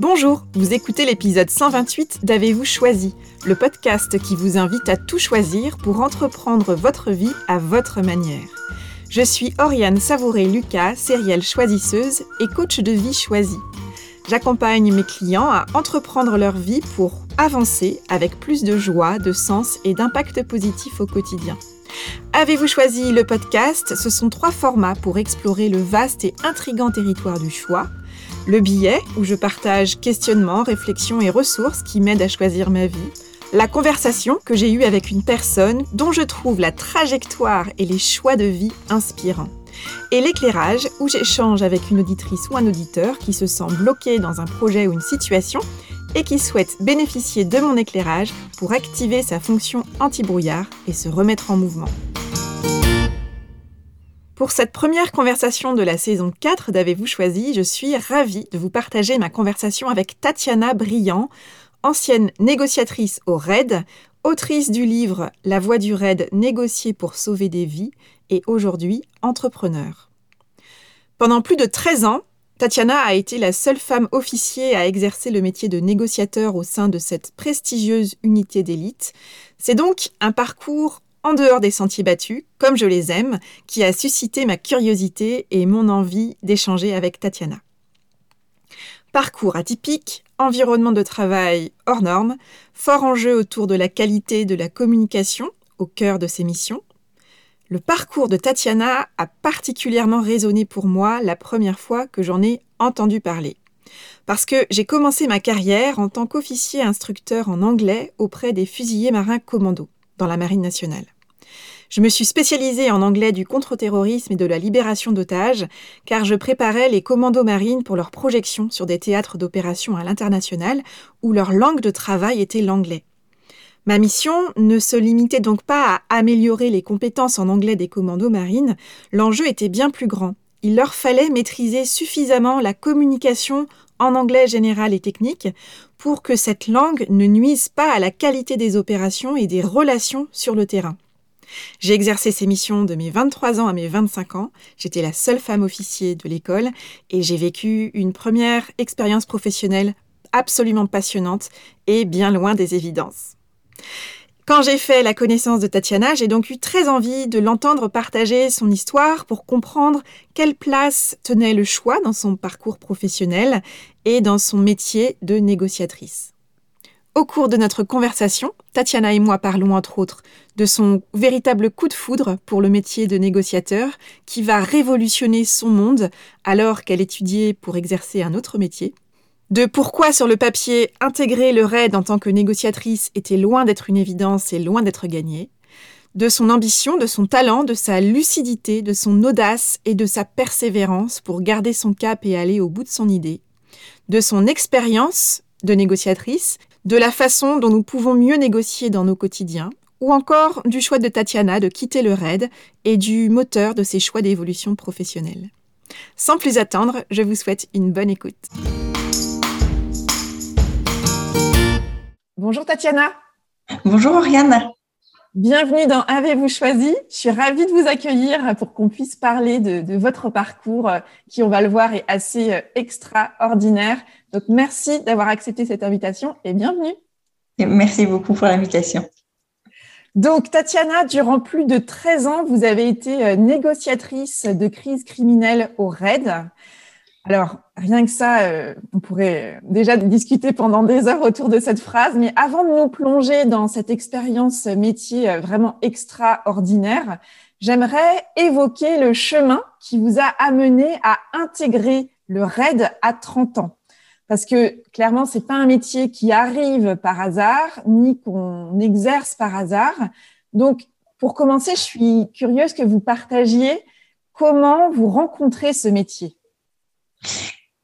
Bonjour, vous écoutez l'épisode 128 d'Avez-vous choisi, le podcast qui vous invite à tout choisir pour entreprendre votre vie à votre manière. Je suis Oriane Savouré-Lucas, sérielle choisisseuse et coach de vie choisie. J'accompagne mes clients à entreprendre leur vie pour avancer avec plus de joie, de sens et d'impact positif au quotidien. Avez-vous choisi le podcast? Ce sont trois formats pour explorer le vaste et intrigant territoire du choix le billet, où je partage questionnements, réflexions et ressources qui m'aident à choisir ma vie. La conversation que j'ai eue avec une personne dont je trouve la trajectoire et les choix de vie inspirants. Et l'éclairage, où j'échange avec une auditrice ou un auditeur qui se sent bloqué dans un projet ou une situation et qui souhaite bénéficier de mon éclairage pour activer sa fonction anti-brouillard et se remettre en mouvement. Pour cette première conversation de la saison 4 d'Avez-vous choisi, je suis ravie de vous partager ma conversation avec Tatiana Briand, ancienne négociatrice au RAID, autrice du livre La voix du RAID, négocier pour sauver des vies, et aujourd'hui entrepreneur. Pendant plus de 13 ans, Tatiana a été la seule femme officier à exercer le métier de négociateur au sein de cette prestigieuse unité d'élite. C'est donc un parcours en dehors des sentiers battus, comme je les aime, qui a suscité ma curiosité et mon envie d'échanger avec Tatiana. Parcours atypique, environnement de travail hors norme, fort enjeu autour de la qualité de la communication au cœur de ses missions. Le parcours de Tatiana a particulièrement résonné pour moi la première fois que j'en ai entendu parler. Parce que j'ai commencé ma carrière en tant qu'officier instructeur en anglais auprès des fusiliers marins commando dans la Marine nationale. Je me suis spécialisée en anglais du contre-terrorisme et de la libération d'otages, car je préparais les commandos marines pour leur projection sur des théâtres d'opération à l'international, où leur langue de travail était l'anglais. Ma mission ne se limitait donc pas à améliorer les compétences en anglais des commandos marines, l'enjeu était bien plus grand. Il leur fallait maîtriser suffisamment la communication en anglais général et technique pour que cette langue ne nuise pas à la qualité des opérations et des relations sur le terrain. J'ai exercé ces missions de mes 23 ans à mes 25 ans. J'étais la seule femme officier de l'école et j'ai vécu une première expérience professionnelle absolument passionnante et bien loin des évidences. Quand j'ai fait la connaissance de Tatiana, j'ai donc eu très envie de l'entendre partager son histoire pour comprendre quelle place tenait le choix dans son parcours professionnel et dans son métier de négociatrice. Au cours de notre conversation, Tatiana et moi parlons entre autres de son véritable coup de foudre pour le métier de négociateur qui va révolutionner son monde alors qu'elle étudiait pour exercer un autre métier, de pourquoi sur le papier intégrer le RAID en tant que négociatrice était loin d'être une évidence et loin d'être gagné, de son ambition, de son talent, de sa lucidité, de son audace et de sa persévérance pour garder son cap et aller au bout de son idée, de son expérience de négociatrice, de la façon dont nous pouvons mieux négocier dans nos quotidiens, ou encore du choix de Tatiana de quitter le RAID et du moteur de ses choix d'évolution professionnelle. Sans plus attendre, je vous souhaite une bonne écoute. Bonjour Tatiana. Bonjour Oriane. Bienvenue dans Avez-vous choisi? Je suis ravie de vous accueillir pour qu'on puisse parler de, votre parcours euh, qui, on va le voir, est assez euh, extraordinaire. Donc, merci d'avoir accepté cette invitation et bienvenue. merci beaucoup pour l'invitation. Donc, Tatiana, durant plus de 13 ans, vous avez été euh, négociatrice de crise criminelle au RAID. Alors, rien que ça, euh, on pourrait déjà discuter pendant des heures autour de cette phrase, mais avant de nous plonger dans cette expérience métier euh, vraiment extraordinaire, j'aimerais évoquer le chemin qui vous a amené à intégrer le RAID à 30 ans. Parce que clairement, c'est pas un métier qui arrive par hasard, ni qu'on exerce par hasard. Donc, pour commencer, je suis curieuse que vous partagiez comment vous rencontrez ce métier.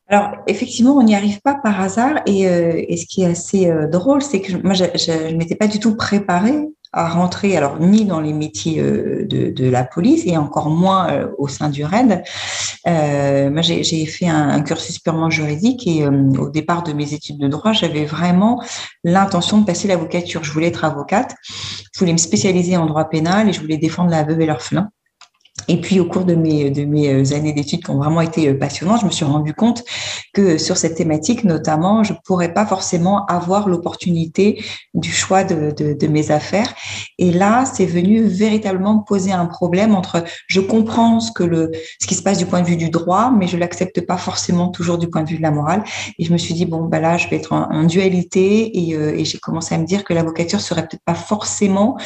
Alors, effectivement, on n'y arrive pas par hasard. Et, euh, ce qui est assez euh, drôle, c'est que moi, je ne m'étais pas du tout préparée à rentrer, alors ni dans les métiers euh, de, la police et encore moins au sein du RAID. moi, j'ai fait un, cursus purement juridique et au départ de mes études de droit, j'avais vraiment l'intention de passer l'avocature. Je voulais être avocate, je voulais me spécialiser en droit pénal et je voulais défendre la veuve et l'orphelin. Et puis, au cours de mes, euh, années d'études qui ont vraiment été euh, passionnantes, je me suis rendu compte que sur cette thématique, notamment, je pourrais pas forcément avoir l'opportunité du choix de, mes affaires. Et là, c'est venu véritablement poser un problème entre je comprends ce qui se passe du point de vue du droit, mais je l'accepte pas forcément toujours du point de vue de la morale. Et je me suis dit, bon, bah là, je vais être en, dualité et, euh, j'ai commencé à me dire que l'avocature serait peut-être pas forcément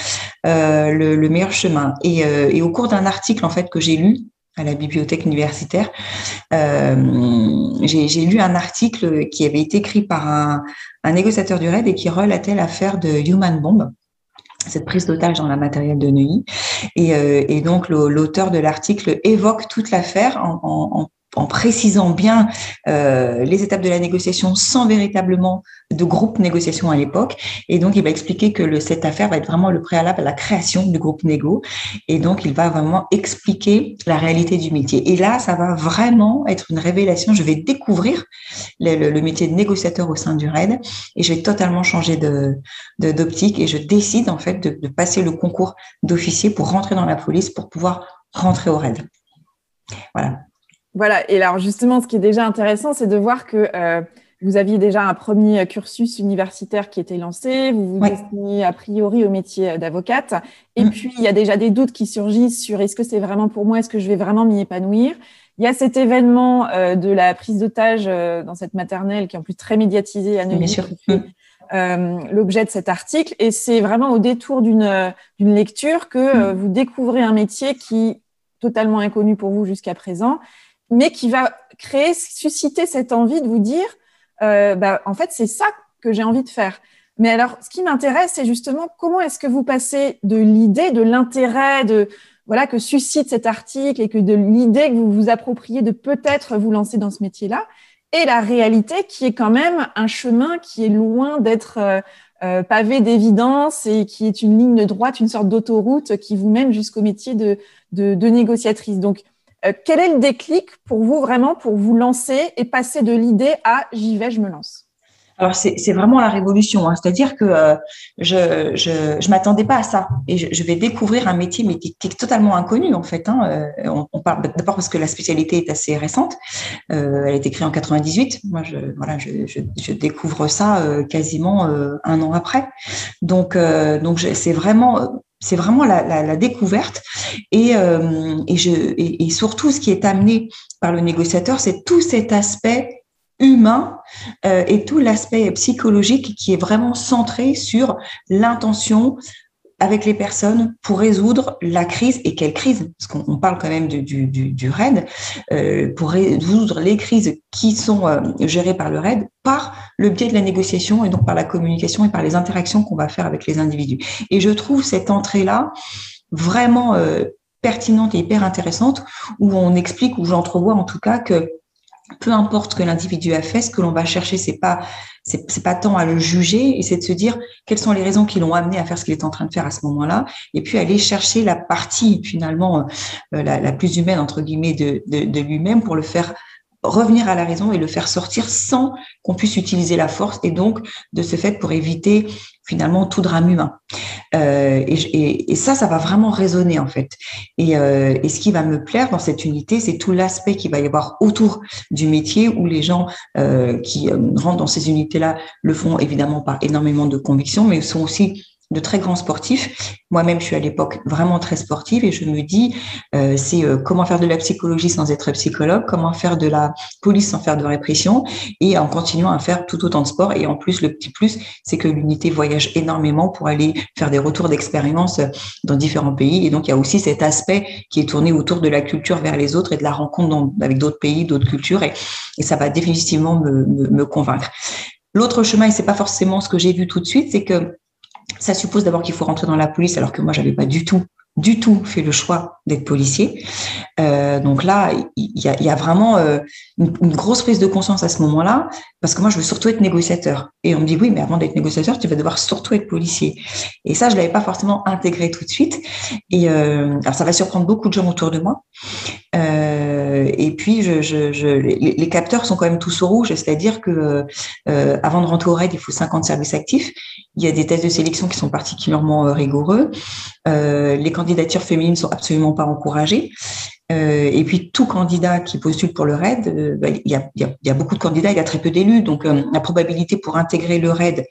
euh, le, le, meilleur chemin. Euh, et au cours d'un article, en fait que j'ai lu à la bibliothèque universitaire. Euh, j'ai lu un article qui avait été écrit par un, négociateur du RAID et qui relatait l'affaire de Human Bomb cette prise d'otage dans la matériel de Neuilly. Et, euh, donc, l'auteur de l'article évoque toute l'affaire en, en précisant bien euh, les étapes de la négociation sans véritablement de groupe négociation à l'époque. Et donc, il va expliquer que le, cette affaire va être vraiment le préalable à la création du groupe négo. Et donc, il va vraiment expliquer la réalité du métier. Et là, ça va vraiment être une révélation. Je vais découvrir le, métier de négociateur au sein du RAID et je vais totalement changer de d'optique et je décide en fait de, de passer le concours d'officier pour rentrer dans la police pour pouvoir rentrer au RAID. Voilà. Voilà, et alors justement, ce qui est déjà intéressant, c'est de voir que euh, vous aviez déjà un premier cursus universitaire qui était lancé, vous vous destinez a priori au métier d'avocate, et mm. puis il y a déjà des doutes qui surgissent sur est-ce que c'est vraiment pour moi, est-ce que je vais vraiment m'y épanouir? Il y a cet événement euh, de la prise d'otage euh, dans cette maternelle qui est en plus très médiatisée à Neuilly, euh, l'objet de cet article, et c'est vraiment au détour d'une d'une lecture que mm. vous découvrez un métier qui totalement inconnu pour vous jusqu'à présent mais qui va créer, susciter cette envie de vous dire, euh, bah, en fait, c'est ça que j'ai envie de faire. Mais alors, ce qui m'intéresse, c'est justement comment est-ce que vous passez de l'idée, de l'intérêt, de voilà que suscite cet article et que de l'idée que vous vous appropriez de peut-être vous lancer dans ce métier-là, et la réalité qui est quand même un chemin qui est loin d'être euh, euh pavé d'évidence et qui est une ligne droite, une sorte d'autoroute qui vous mène jusqu'au métier de, de, de négociatrice. Donc, euh, quel est le déclic pour vous vraiment pour vous lancer et passer de l'idée à j'y vais, je me lance alors c'est vraiment la révolution, hein. c'est-à-dire que euh, je je, je m'attendais pas à ça et je, je, vais découvrir un métier mais qui, est totalement inconnu en fait. Hein. Euh, on, parle d'abord parce que la spécialité est assez récente, euh, elle a été créée en 98. Moi je voilà je, je découvre ça quasiment un an après. Donc donc c'est vraiment c'est vraiment la, découverte. Et, euh, et, surtout ce qui est amené par le négociateur, c'est tout cet aspect humain euh, et tout l'aspect psychologique qui est vraiment centré sur l'intention, avec les personnes pour résoudre la crise. Et quelle crise? Parce qu'on parle quand même du, du, du RAID, euh, pour résoudre les crises qui sont euh, gérées par le RAID par le biais de la négociation et donc par la communication et par les interactions qu'on va faire avec les individus. Et je trouve cette entrée-là vraiment euh, pertinente et hyper intéressante où on explique, où j'entrevois en tout cas que peu importe ce que l'individu a fait, ce que l'on va chercher, c'est pas c'est pas tant à le juger, et c'est de se dire quelles sont les raisons qui l'ont amené à faire ce qu'il est en train de faire à ce moment-là, et puis aller chercher la partie finalement euh, la, la, plus humaine entre guillemets de, de lui-même pour le faire revenir à la raison et le faire sortir sans qu'on puisse utiliser la force et donc de ce fait pour éviter finalement tout drame humain. Euh, et, ça, ça va vraiment résonner en fait. Et, euh, et ce qui va me plaire dans cette unité, c'est tout l'aspect qu'il va y avoir autour du métier où les gens euh, qui rentrent dans ces unités-là le font évidemment par énormément de conviction, mais sont aussi de très grands sportifs. Moi-même, je suis à l'époque vraiment très sportive et je me dis, euh, c'est euh, comment faire de la psychologie sans être psychologue, comment faire de la police sans faire de répression et en continuant à faire tout autant de sport. Et en plus, le petit plus, c'est que l'unité voyage énormément pour aller faire des retours d'expérience dans différents pays. Et donc, il y a aussi cet aspect qui est tourné autour de la culture vers les autres et de la rencontre avec d'autres pays, d'autres cultures. Et, et, ça va définitivement me, me, me convaincre. L'autre chemin, et c'est pas forcément ce que j'ai vu tout de suite, c'est que ça suppose d'abord qu'il faut rentrer dans la police, alors que moi, j'avais pas du tout, du tout fait le choix d'être policier. Euh, donc là, il y a, vraiment euh, une, grosse prise de conscience à ce moment-là, parce que moi, je veux surtout être négociateur. Et on me dit oui, mais avant d'être négociateur, tu vas devoir surtout être policier. Et ça, je l'avais pas forcément intégré tout de suite. Et euh, alors, ça va surprendre beaucoup de gens autour de moi. Et puis, je, les, capteurs sont quand même tous au rouge, c'est-à-dire que avant de rentrer au RAID, il faut 50 services actifs. Il y a des tests de sélection qui sont particulièrement rigoureux. les candidatures féminines sont absolument pas encouragées. Euh, et puis tout candidat qui postule pour le RAID, euh, bah, il, y a, beaucoup de candidats, il y a très peu d'élus. Donc euh, la probabilité pour intégrer le RAID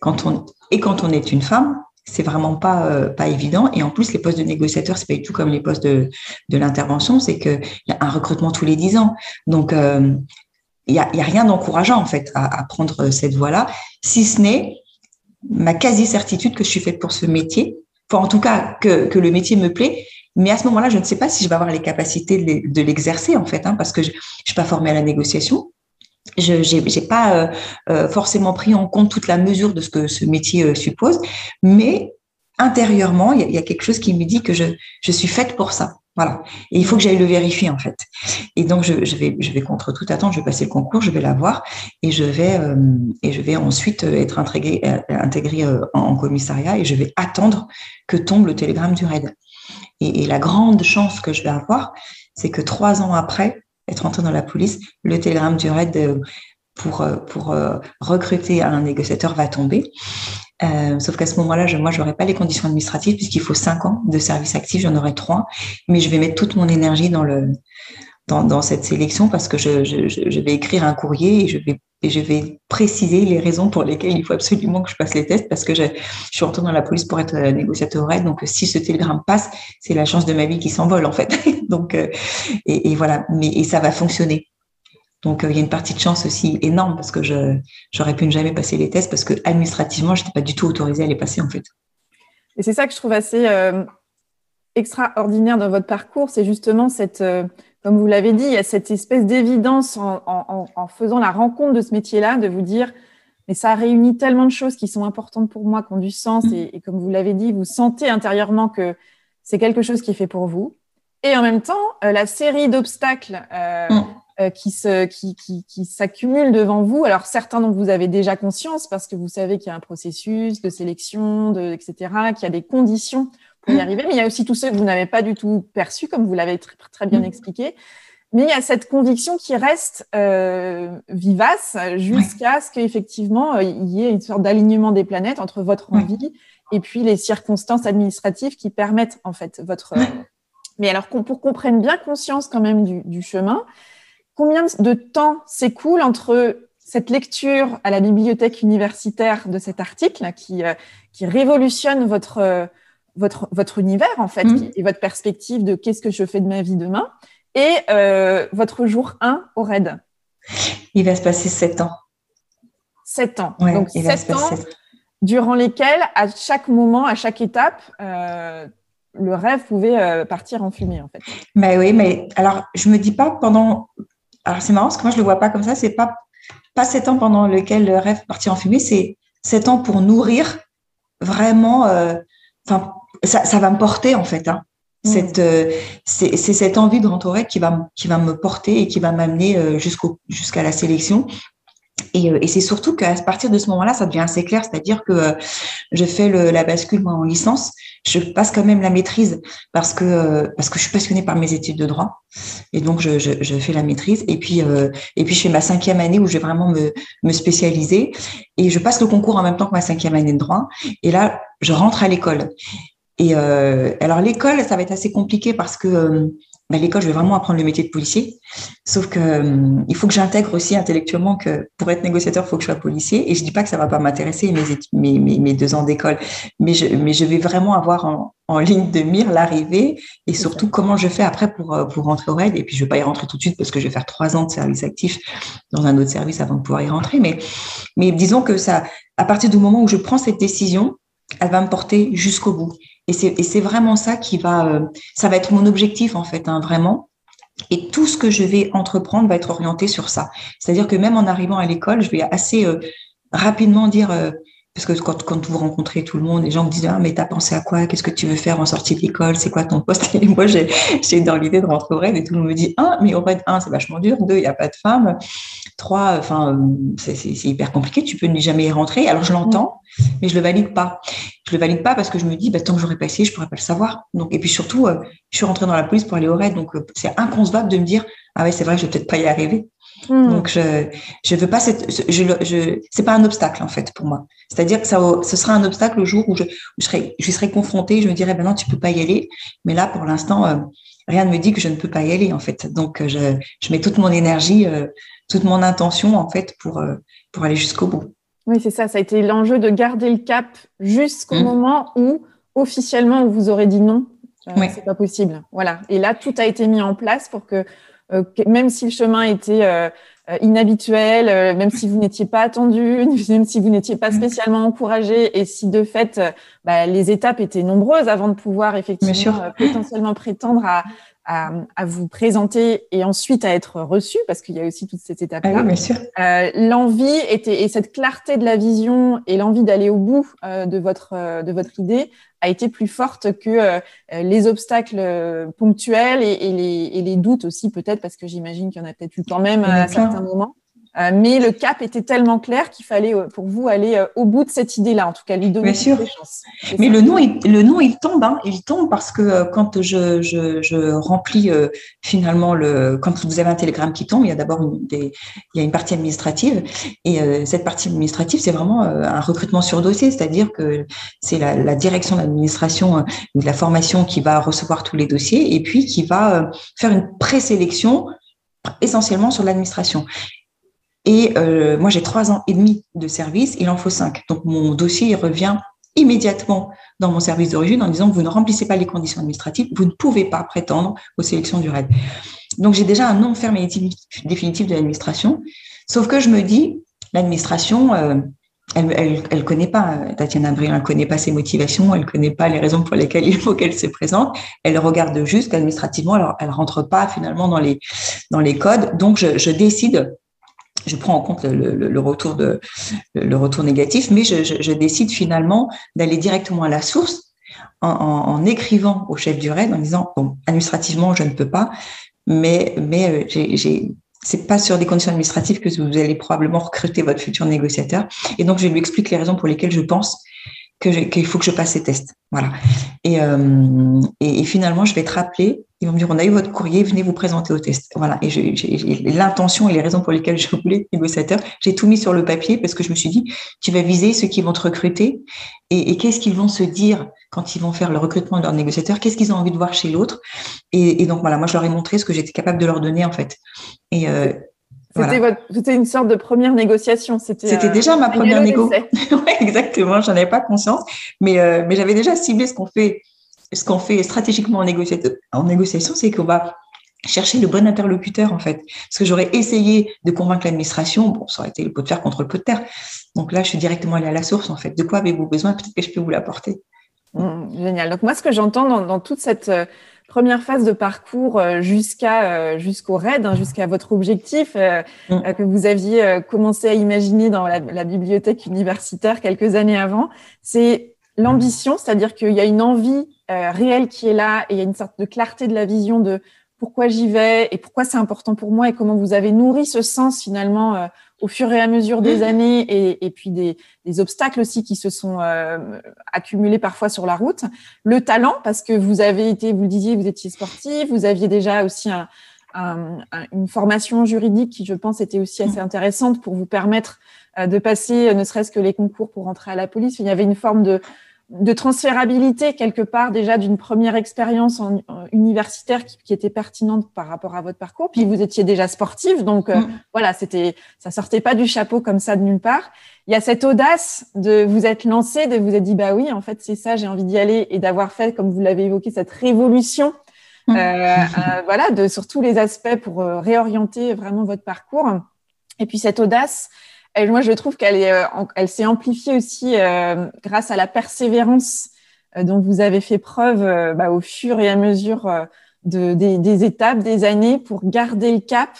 quand on et quand on est une femme, c'est vraiment pas pas évident. Et en plus, les postes de négociateurs, c'est pas du tout comme les postes de, de l'intervention, c'est qu'il y a un recrutement tous les dix ans. Donc il y a, y a rien d'encourageant en fait à, prendre cette voie-là, si ce n'est ma quasi certitude que je suis faite pour ce métier. Enfin, en tout cas, que, que le métier me plaît mais à ce moment-là, je ne sais pas si je vais avoir les capacités de l'exercer, en fait, hein, parce que je ne suis pas formée à la négociation. Je n'ai pas euh, euh, forcément pris en compte toute la mesure de ce que ce métier euh, suppose, mais intérieurement, il y, a quelque chose qui me dit que je, je suis faite pour ça. Voilà. Et il faut que j'aille le vérifier en fait. Et donc je, vais, contre toute attente, je vais passer le concours, je vais l'avoir et je vais et je vais ensuite être intégré, intégré en commissariat et je vais attendre que tombe le télégramme du RAID. Et, la grande chance que je vais avoir, c'est que trois ans après être entré dans la police, le télégramme du RAID euh, pour, euh, euh, recruter un négociateur va tomber. Sauf qu'à ce moment-là, je, moi, je n'aurai pas les conditions administratives puisqu'il faut cinq ans de service actif, j'en aurai trois, mais je vais mettre toute mon énergie dans le dans, dans cette sélection parce que je, je, je, vais écrire un courrier et je vais et je vais préciser les raisons pour lesquelles il faut absolument que je passe les tests parce que je, je suis rentrée dans la police pour être euh, négociateur RAID. Donc, si ce télégramme passe, c'est la chance de ma vie qui s'envole, en fait. donc, euh, et, et, voilà. Mais, et ça va fonctionner. Donc, euh, il y a une partie de chance aussi énorme parce que je, j'aurais pu ne jamais passer les tests parce que administrativement, je n'étais pas du tout autorisée à les passer, en fait. Et c'est ça que je trouve assez euh, extraordinaire dans votre parcours, c'est justement cette, comme vous l'avez dit, il y a cette espèce d'évidence en, faisant la rencontre de ce métier-là, de vous dire, mais ça réunit tellement de choses qui sont importantes pour moi, qui ont du sens, mm. et, comme vous l'avez dit, vous sentez intérieurement que c'est quelque chose qui est fait pour vous. Et en même temps, euh, la série d'obstacles euh, mm. Euh, qui se, qui, qui, qui s'accumulent devant vous. Alors certains dont vous avez déjà conscience parce que vous savez qu'il y a un processus de sélection, de, etc., qu'il y a des conditions pour y mm. arriver. Mais il y a aussi tous ceux que vous n'avez pas du tout perçus, comme vous l'avez très, très bien mm. expliqué. Mais il y a cette conviction qui reste euh, vivace jusqu'à ce qu'effectivement euh, il y ait une sorte d'alignement des planètes entre votre envie et puis les circonstances administratives qui permettent en fait votre. Mais alors pour qu'on prenne bien conscience quand même du, du chemin, combien de temps s'écoule entre cette lecture à la bibliothèque universitaire de cet article qui, euh, qui révolutionne votre votre, votre univers, en fait, mmh. et votre perspective de qu'est-ce que je fais de ma vie demain, et euh, votre jour 1 au RAID? Il va se passer 7 ans. 7 ans. Donc 7 ans durant lesquels, à chaque moment, à chaque étape, euh, le rêve pouvait euh, partir en fumée, en fait. Mais oui, mais alors, je me dis pas pendant. Alors, c'est marrant parce que moi, je le vois pas comme ça. C'est pas, pas 7 ans pendant lequel le rêve partit en fumée, c'est 7 ans pour nourrir vraiment. Enfin, ça, ça va me porter en fait. Hein. Mm. Cette, euh, c'est, cette envie de rentrer qui va, qui va me porter et qui va m'amener euh, jusqu'au, jusqu'à la sélection. Et, euh, et c'est surtout qu'à partir de ce moment-là, ça devient assez clair, c'est-à-dire que je fais le, la bascule moi en licence, je passe quand même la maîtrise parce que parce que je suis passionnée par mes études de droit. Et donc je, je, je fais la maîtrise. Et puis et puis je fais ma cinquième année où je vais vraiment me, me spécialiser. Et je passe le concours en même temps que ma cinquième année de droit. Et là je rentre à l'école. Et euh, alors l'école, ça va être assez compliqué parce que euh, bah, l'école, je vais vraiment apprendre le métier de policier. Sauf que euh, il faut que j'intègre aussi intellectuellement que pour être négociateur, il faut que je sois policier. Et je dis pas que ça va pas m'intéresser mes, mes, mes, deux ans d'école, mais je, mais je vais vraiment avoir en, en ligne de mire l'arrivée et surtout comment je fais après pour, pour rentrer au RAID. Et puis je vais pas y rentrer tout de suite parce que je vais faire trois ans de service actif dans un autre service avant de pouvoir y rentrer. Mais, mais disons que ça, à partir du moment où je prends cette décision, elle va me porter jusqu'au bout. Et c'est vraiment ça qui va, euh, ça va être mon objectif en fait, hein, vraiment. Et tout ce que je vais entreprendre va être orienté sur ça. C'est-à-dire que même en arrivant à l'école, je vais assez euh, rapidement dire, euh, parce que quand, quand vous rencontrez tout le monde, les gens me disent ah mais t'as pensé à quoi? Qu'est-ce que tu veux faire en sortie d'école C'est quoi ton poste? Et moi j'ai j'ai dans l'idée de rentrer au RAID et tout le monde me dit un mais au RAID un c'est vachement dur, deux il y a pas de femmes, trois enfin c'est hyper compliqué, tu peux jamais y rentrer. Alors je l'entends, mais je le valide pas. je le valide pas parce que je me dis, bah, tant que j'aurais pas essayé, je pourrais pas le savoir. Donc, et puis surtout, euh, je suis rentrée dans la police pour aller au raid, donc euh, c'est inconcevable de me dire, ah ouais, c'est vrai, je vais peut-être pas y arriver. Hmm. Donc je je veux pas cette je je c'est pas un obstacle en fait pour moi. C'est-à-dire que ça ce sera un obstacle le jour où je, je serai je serai confrontée, je me dirais ben non, tu peux pas y aller, mais là pour l'instant euh, rien ne me dit que je ne peux pas y aller en fait. Donc je je mets toute mon énergie toute mon intention en fait pour pour aller jusqu'au bout. Oui, c'est ça. Ça a été l'enjeu de garder le cap jusqu'au mm. moment où officiellement vous aurez dit non. Euh, C'est pas possible. Voilà. Et là, tout a été mis en place pour que, euh, même si le chemin était euh, euh, inhabituel, même si vous n'étiez pas attendu, même si vous n'étiez pas mm. spécialement encouragé, et si de fait bah, les étapes étaient nombreuses avant de pouvoir effectivement potentiellement prétendre à, à, vous présenter et ensuite à être reçu, parce qu'il y a aussi toute cette étape-là. Ah euh, l'envie était et cette clarté de la vision et l'envie d'aller au bout euh, de votre euh, de votre idée a été plus forte que les obstacles ponctuels et, et, les, et les doutes aussi peut-être parce que j'imagine qu'il y en a peut-être eu quand même à certains moments. Euh, mais le cap était tellement clair qu'il fallait euh, pour vous aller euh, au bout de cette idée-là, en tout cas lui donner des chances. Mais le nom, il, le nom, il tombe, hein. il tombe parce que quand je, je, je remplis finalement le, quand vous avez un télégramme qui tombe, il y a d'abord une, il y a une partie administrative et cette partie administrative, c'est vraiment un recrutement sur dossier, c'est-à-dire que c'est la, la, direction de l'administration de la formation qui va recevoir tous les dossiers et puis qui va faire une présélection essentiellement sur l'administration. Et euh, moi, j'ai trois ans et demi de service, il en faut cinq. Donc, mon dossier revient immédiatement dans mon service d'origine en disant que vous ne remplissez pas les conditions administratives, vous ne pouvez pas prétendre aux sélections du RAID. Donc, j'ai déjà un nom ferme définitif de l'administration. Sauf que je me dis, l'administration, euh, elle, elle, connaît pas Tatiana Briand, elle connaît pas ses motivations, elle connaît pas les raisons pour lesquelles il faut qu'elle se présente. Elle regarde juste administrativement, alors elle rentre pas finalement dans les dans les codes. Donc je, je décide je prends en compte le, retour de le retour négatif, mais je, décide finalement d'aller directement à la source en, écrivant au chef du RAID en disant bon, administrativement je ne peux pas, mais mais euh, j'ai c'est pas sur des conditions administratives que vous allez probablement recruter votre futur négociateur. Et donc je lui explique les raisons pour lesquelles je pense qu'il faut que je passe ces tests. Voilà. Et, euh, et, et, finalement, je vais te rappeler. Ils vont me dire, on a eu votre courrier, venez vous présenter au test. Voilà. Et j'ai l'intention et les raisons pour lesquelles je voulais négociateur, j'ai tout mis sur le papier parce que je me suis dit, tu vas viser ceux qui vont te recruter et, et qu'est-ce qu'ils vont se dire quand ils vont faire le recrutement de leur négociateur, qu'est-ce qu'ils ont envie de voir chez l'autre? Et, et, donc voilà, moi je leur ai montré ce que j'étais capable de leur donner en fait. Et, euh, c'était une sorte de première négociation. C'était euh, déjà ma première négociation. ouais, exactement. J'en avais pas conscience, mais euh, mais j'avais déjà ciblé ce qu'on fait, ce qu'on fait stratégiquement en négociation. En négociation, c'est qu'on va chercher le bon interlocuteur en fait. Parce que j'aurais essayé de convaincre l'administration, bon, ça aurait été le pot de fer contre le pot de terre. Donc là, je suis directement allée à la source en fait. De quoi avez-vous besoin? Peut-être que je peux vous l'apporter. Mmh, génial. Donc moi, ce que j'entends dans, dans, toute cette euh, première phase de parcours euh, jusqu'à euh, jusqu'au RAID, hein, jusqu'à votre objectif euh, mm. que vous aviez commencé à imaginer dans la, la, bibliothèque universitaire quelques années avant, c'est l'ambition, c'est-à-dire qu'il y a une envie réelle qui est là et il y a une sorte de clarté de la vision de pourquoi j'y vais et pourquoi c'est important pour moi et comment vous avez nourri ce sens finalement au fur et à mesure des années et, et puis des, des, obstacles aussi qui se sont euh, accumulés parfois sur la route. Le talent, parce que vous avez été, vous le disiez, vous étiez sportif, vous aviez déjà aussi un, un, une formation juridique qui, je pense, était aussi assez intéressante pour vous permettre euh, de passer, euh, ne serait-ce que les concours pour rentrer à la police. Il y avait une forme de, de transférabilité quelque part déjà d'une première expérience en, universitaire qui, qui, était pertinente par rapport à votre parcours. Puis vous étiez déjà sportive, donc euh, mm. voilà, c'était ça sortait pas du chapeau comme ça de nulle part. Il y a cette audace de vous être lancé, de vous être dit bah oui, en fait c'est ça, j'ai envie d'y aller et d'avoir fait, comme vous l'avez évoqué, cette révolution. Mm. Euh, euh, voilà, de sur tous les aspects pour euh, réorienter vraiment votre parcours. Et puis cette audace, et moi, je trouve qu'elle est, euh, elle s'est amplifiée aussi euh, grâce à la persévérance euh, dont vous avez fait preuve bah, au fur et à mesure de, des, des, étapes, des années, pour garder le cap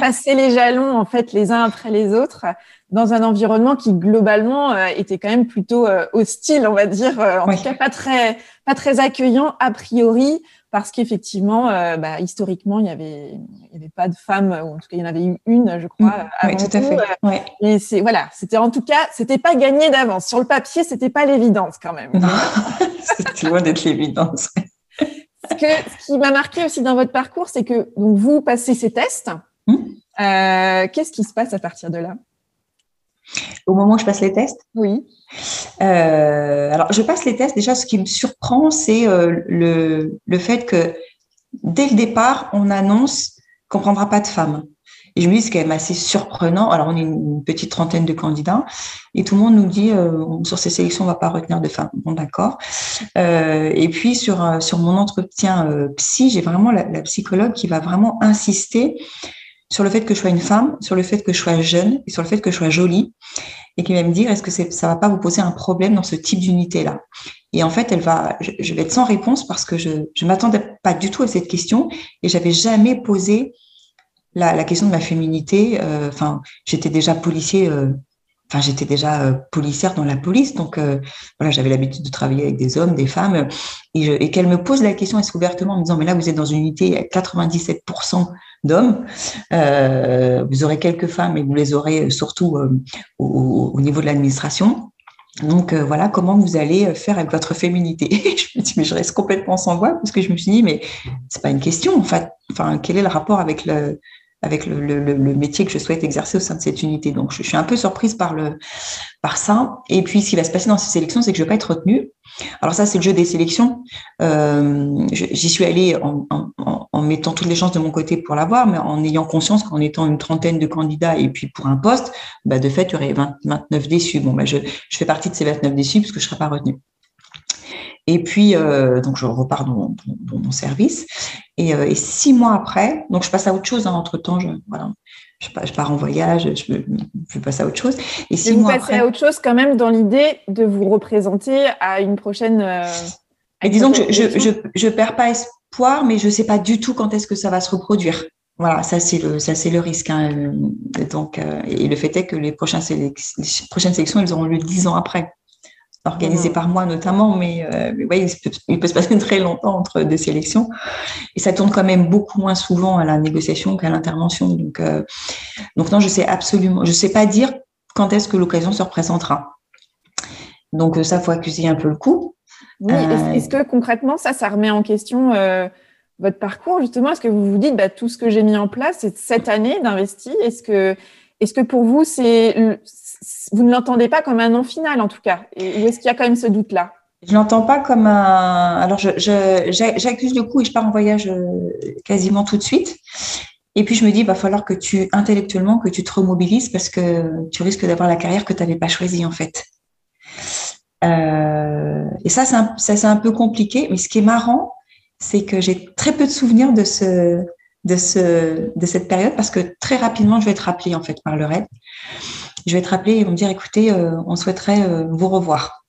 passer les jalons en fait les uns après les autres dans un environnement qui globalement euh, était quand même plutôt euh, hostile, on va dire, euh, en tout cas pas très pas très accueillant a priori parce qu'effectivement, bah, historiquement, il y avait il y avait pas de femmes, ou en tout cas il y en avait eu une, je crois. Mm. oui, tout à fait. Et c'est voilà, c'était en tout cas, c'était pas gagné d'avance. Sur le papier, c'était pas l'évidence quand même. c'était loin d'être l'évidence. ce, que, ce qui m'a marqué aussi dans votre parcours, c'est que donc vous passez ces tests. Mm. Qu'est-ce qui se passe à partir de là? Au moment où je passe les tests Oui. Euh, alors, je passe les tests. Déjà, ce qui me surprend, c'est euh, le, le, fait que dès le départ, on annonce qu'on ne prendra pas de femmes. Et je me dis, c'est quand même assez surprenant. Alors, on est une petite trentaine de candidats et tout le monde nous dit, euh, sur ces sélections, on ne va pas retenir de femmes. Bon, d'accord. et puis, sur, sur mon entretien psy, j'ai vraiment la, la, psychologue qui va vraiment insister sur le fait que je sois une femme, sur le fait que je sois jeune et sur le fait que je sois jolie et qui va me dire est-ce que ça va pas vous poser un problème dans ce type d'unité là Et en fait, elle va, je, vais être sans réponse parce que je ne m'attendais pas du tout à cette question et j'avais jamais posé la, question de ma féminité. Euh, enfin, j'étais déjà policier. Euh, enfin, j'étais déjà euh, policière dans la police, donc voilà, j'avais l'habitude de travailler avec des hommes, des femmes, et, et qu'elle me pose la question est-ce ouvertement en me disant mais là vous êtes dans une unité à 97% d'hommes. Euh, vous aurez quelques femmes et vous les aurez surtout euh, au, niveau de l'administration. Donc euh, voilà comment vous allez faire avec votre féminité. je me dis mais je reste complètement sans voix parce que je me suis dit mais c'est pas une question en fait. Enfin quel est le rapport avec le avec le, le, le, métier que je souhaite exercer au sein de cette unité. Donc, je, suis un peu surprise par, le, par ça. Et puis, ce qui va se passer dans ces sélections, c'est que je ne vais pas être retenue. Alors ça, c'est le jeu des sélections. Euh, J'y suis allée en, en, en, mettant toutes les chances de mon côté pour l'avoir, mais en ayant conscience qu'en étant une trentaine de candidats et puis pour un poste, bah, de fait, il y aurait 20, 29 déçus. Bon, bah, je, je, fais partie de ces 29 déçus parce que je ne serai pas retenue. Et puis, euh, donc, je repars dans, dans, mon service. Et, euh, et, six mois après, donc je passe à autre chose. Hein, entre temps, je, voilà, je, je, pars en voyage, je, je passe à autre chose. Et six mois vous passez à autre chose quand même dans l'idée de vous représenter à une prochaine. Euh, et disons que je, je, je, perds pas espoir, mais je sais pas du tout quand est-ce que ça va se reproduire. Voilà, ça c'est le ça c'est le risque. Hein. Donc euh, et le fait est que les les prochaines sélections, elles auront lieu dix ans après organisé mmh. par moi notamment, mais, euh, mais ouais, il, peut, il, peut, se passer très longtemps entre deux sélections. Et ça tourne quand même beaucoup moins souvent à la négociation qu'à l'intervention. Donc, euh, donc non, je sais absolument, je sais pas dire quand est-ce que l'occasion se représentera. Donc ça, faut accuser un peu le coup. Oui, euh, est-ce que concrètement, ça, ça remet en question euh, votre parcours justement? Est-ce que vous vous dites, bah, tout ce que j'ai mis en place, c'est cette année d'investi Est-ce que, est-ce que pour vous, c'est vous ne l'entendez pas comme un non final en tout cas Ou est-ce qu'il y a quand même ce doute-là? Je ne l'entends pas comme un. Alors, j'accuse le coup et je pars en voyage euh, quasiment tout de suite. Et puis, je me dis, il va falloir que tu, intellectuellement, que tu te remobilises parce que tu risques d'avoir la carrière que tu n'avais pas choisie, en fait. Euh, et ça, c'est un, un peu compliqué. Mais ce qui est marrant, c'est que j'ai très peu de souvenirs de ce, de ce, de cette période parce que très rapidement, je vais être rappelée, en fait, par le RAID je vais être rappelée et vont me dire écoutez, euh, on souhaiterait euh, vous revoir.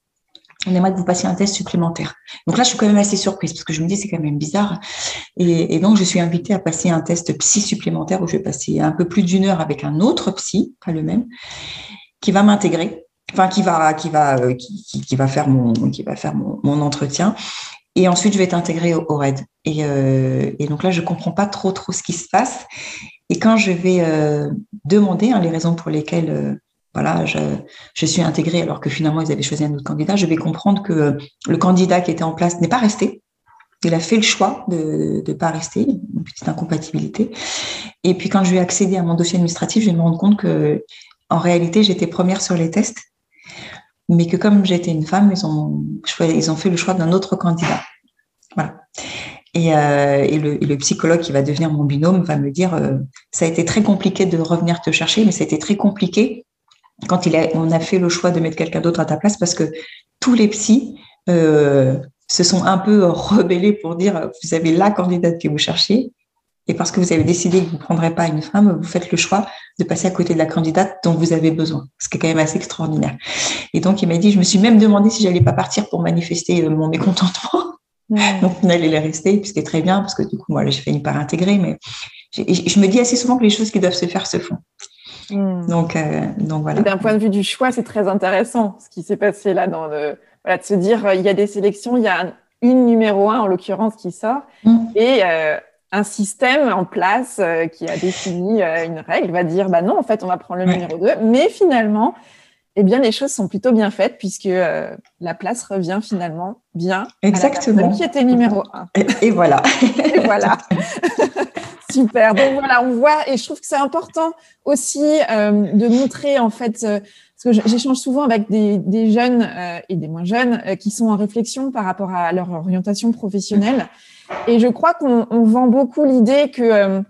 On aimerait que vous passiez un test supplémentaire. Donc là, je suis quand même assez surprise parce que je me dis c'est quand même bizarre. Et, donc, je suis invitée à passer un test psy supplémentaire où je vais passer un peu plus d'une heure avec un autre psy, pas le même, qui va m'intégrer, enfin qui va qui va euh, qui, va faire mon qui va faire mon, entretien. Et ensuite, je vais être intégrée au, au RAID. Et, donc là, je comprends pas trop trop ce qui se passe. Et quand je vais demander hein, les raisons pour lesquelles voilà, je, suis intégrée alors que finalement ils avaient choisi un autre candidat, je vais comprendre que le candidat qui était en place n'est pas resté. Il a fait le choix de ne pas rester, une petite incompatibilité. Et puis quand je vais accéder à mon dossier administratif, je vais me rendre compte que en réalité j'étais première sur les tests, mais que comme j'étais une femme, ils ont, ils ont fait le choix d'un autre candidat. Voilà. Et, euh, et, le, psychologue qui va devenir mon binôme va me dire euh, ça a été très compliqué de revenir te chercher, mais ça a été très compliqué quand il a, on a fait le choix de mettre quelqu'un d'autre à ta place parce que tous les psys euh, se sont un peu rebellés pour dire vous avez la candidate que vous cherchez et parce que vous avez décidé que vous ne prendrez pas une femme, vous faites le choix de passer à côté de la candidate dont vous avez besoin, ce qui est quand même assez extraordinaire. Et donc il m'a dit, je me suis même demandé si j'allais pas partir pour manifester euh, mon mécontentement. Donc, on allait les rester, puis c'était très bien, parce que du coup, moi, j'ai fini par intégrer, mais je me dis assez souvent que les choses qui doivent se faire se font. Hmm. Donc, euh, donc voilà. D'un point de vue du choix, c'est très intéressant ce qui s'est passé là dans le, voilà, de se dire il y a des sélections, il y a une numéro un en l'occurrence qui sort hmm. et un système en place qui a défini une règle va dire bah non en fait on va prendre le numéro 2 mais finalement eh bien, les choses sont plutôt bien faites puisque euh, la place revient finalement bien Exactement. à la qui était numéro un. Et, voilà. et voilà. Super. Donc voilà, on voit, et je trouve que c'est important aussi euh, de montrer en fait, euh, parce que j'échange souvent avec des, jeunes et des moins jeunes qui sont en réflexion par rapport à leur orientation professionnelle. Et je crois qu'on vend beaucoup l'idée que